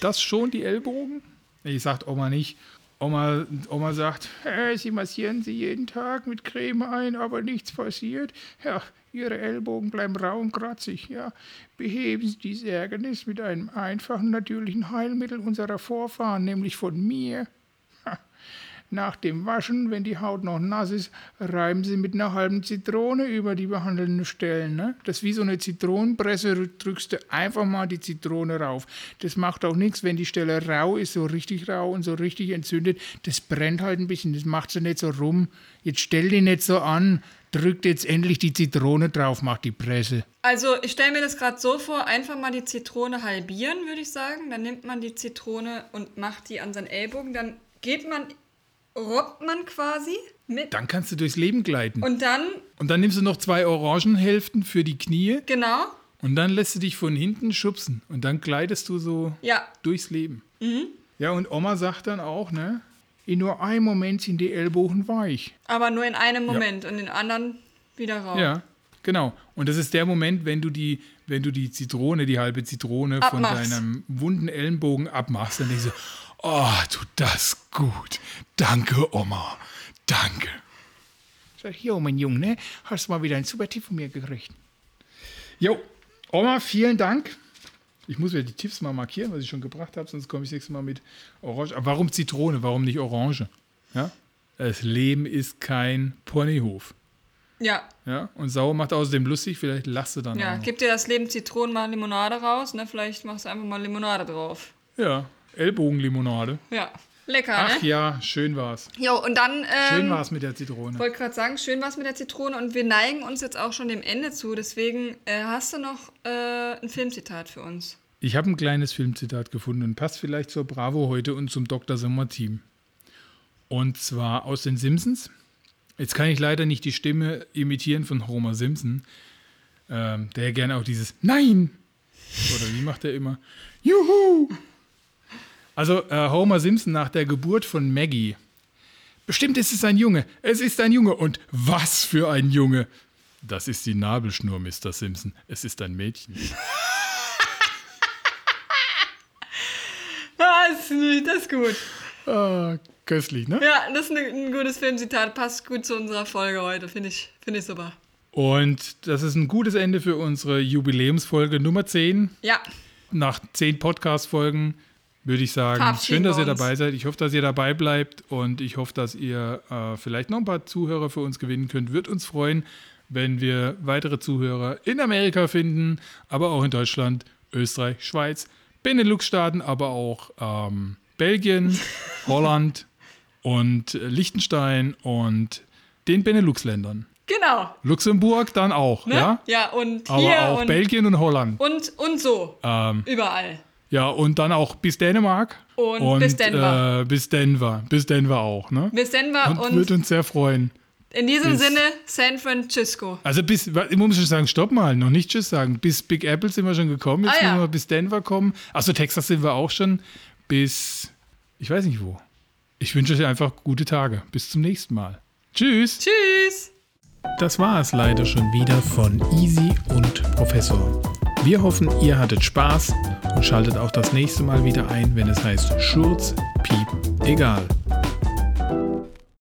Das schon die Ellbogen? Ich sagt Oma nicht. Oma, Oma sagt, "Äh, Sie massieren sie jeden Tag mit Creme ein, aber nichts passiert. Ja, Ihre Ellbogen bleiben rau und kratzig. Ja, beheben Sie dieses Ärgernis mit einem einfachen, natürlichen Heilmittel unserer Vorfahren, nämlich von mir. Nach dem Waschen, wenn die Haut noch nass ist, reiben Sie mit einer halben Zitrone über die behandelnden Stellen. Ne? Das ist wie so eine Zitronenpresse, drückst du einfach mal die Zitrone rauf. Das macht auch nichts, wenn die Stelle rau ist, so richtig rau und so richtig entzündet. Das brennt halt ein bisschen, das macht sie nicht so rum. Jetzt stell die nicht so an drückt jetzt endlich die Zitrone drauf, macht die Presse. Also ich stelle mir das gerade so vor, einfach mal die Zitrone halbieren, würde ich sagen. Dann nimmt man die Zitrone und macht die an seinen Ellbogen. Dann geht man, robbt man quasi mit. Dann kannst du durchs Leben gleiten. Und dann, Und dann nimmst du noch zwei Orangenhälften für die Knie genau, und dann lässt du dich von hinten schubsen und dann gleitest du so ja, durchs Leben. Ja, und Oma sagt dann auch, ne? In nur einem Moment sind die Ellbogen weich. aber nur in einem Moment und in anderen wieder raus. Ja, genau. Und das ist der Moment, wenn du die, wenn du die Zitrone, die halbe Zitrone von Abmachst. deinem wunden Ellenbogen abmachst, dann denkst du, oh, tut das gut. Danke, Oma. Danke. Sag, jo, mein Junge, ne? Hast mal wieder einen super Tipp von mir gekriegt. Jo, Oma, vielen Dank. Ich muss mir die Tipps mal markieren, was ich schon gebracht habe, sonst komme ich nächstes Mal mit Orange. Aber warum Zitrone? Warum nicht Orange? Ja? Das Leben ist kein Ponyhof. Ja, Ja, und Sauer macht außerdem lustig, vielleicht lachst du dann ja. Gib dir das Leben Zitronen mal Limonade raus, ne? Vielleicht machst du einfach mal Limonade drauf. Ja, Ellbogenlimonade. Ja, lecker, Ach ne? ja, schön war's. Jo, und dann. Ähm, Schön war's mit der Zitrone. wollte gerade sagen, schön war's mit der Zitrone und wir neigen uns jetzt auch schon dem Ende zu. Deswegen äh, hast du noch äh, ein Filmzitat für uns. Ich habe ein kleines Filmzitat gefunden und passt vielleicht zur Bravo heute und zum Dr. Sommer Team. Und zwar aus den Simpsons. Jetzt kann ich leider nicht die Stimme imitieren von Homer Simpson, ähm, der gerne auch dieses Nein! Oder wie macht er immer? Juhu! Also äh, Homer Simpson nach der Geburt von Maggie. Bestimmt ist es ein Junge. Es ist ein Junge. Und was für ein Junge? Das ist die Nabelschnur, Mr. Simpson. Es ist ein Mädchen. (laughs) Was? Das ist gut. Ah, köstlich, ne? Ja, das ist ein, ein gutes Filmzitat. Passt gut zu unserer Folge heute. Finde ich, find ich super. Und das ist ein gutes Ende für unsere Jubiläumsfolge Nummer 10. Ja, Nach 10 Podcast-Folgen würde ich sagen, schön, dass ihr dabei seid. Ich hoffe, dass ihr dabei bleibt und ich hoffe, dass ihr äh, vielleicht noch ein paar Zuhörer für uns gewinnen könnt. Wird uns freuen, wenn wir weitere Zuhörer in Amerika finden, aber auch in Deutschland, Österreich, Schweiz, Benelux-Staaten, aber auch ähm, Belgien, (laughs) Holland und Liechtenstein und den Benelux-Ländern. genau. Luxemburg dann auch, Ne? ja? ja, und Aber hier auch und, Belgien und Holland. und, und so. Ähm, Überall. Ja, und dann auch bis Dänemark. Und bis Denver. Äh, bis Denver. Bis Denver auch, ne? Bis Denver Und, und, würde uns sehr freuen. in diesem bis- Sinne San Francisco. Also bis, ich muss schon sagen, stopp mal, noch nicht Tschüss sagen. Bis Big Apple sind wir schon gekommen, jetzt Ah, ja. müssen wir bis Denver kommen. Achso, Texas sind wir auch schon. Bis, ich weiß nicht wo. Ich wünsche euch einfach gute Tage. Bis zum nächsten Mal. Tschüss. Tschüss. Das war es leider schon wieder von Easy und Professor. Wir hoffen, ihr hattet Spaß und schaltet auch das nächste Mal wieder ein, wenn es heißt Schurz, Piep, egal.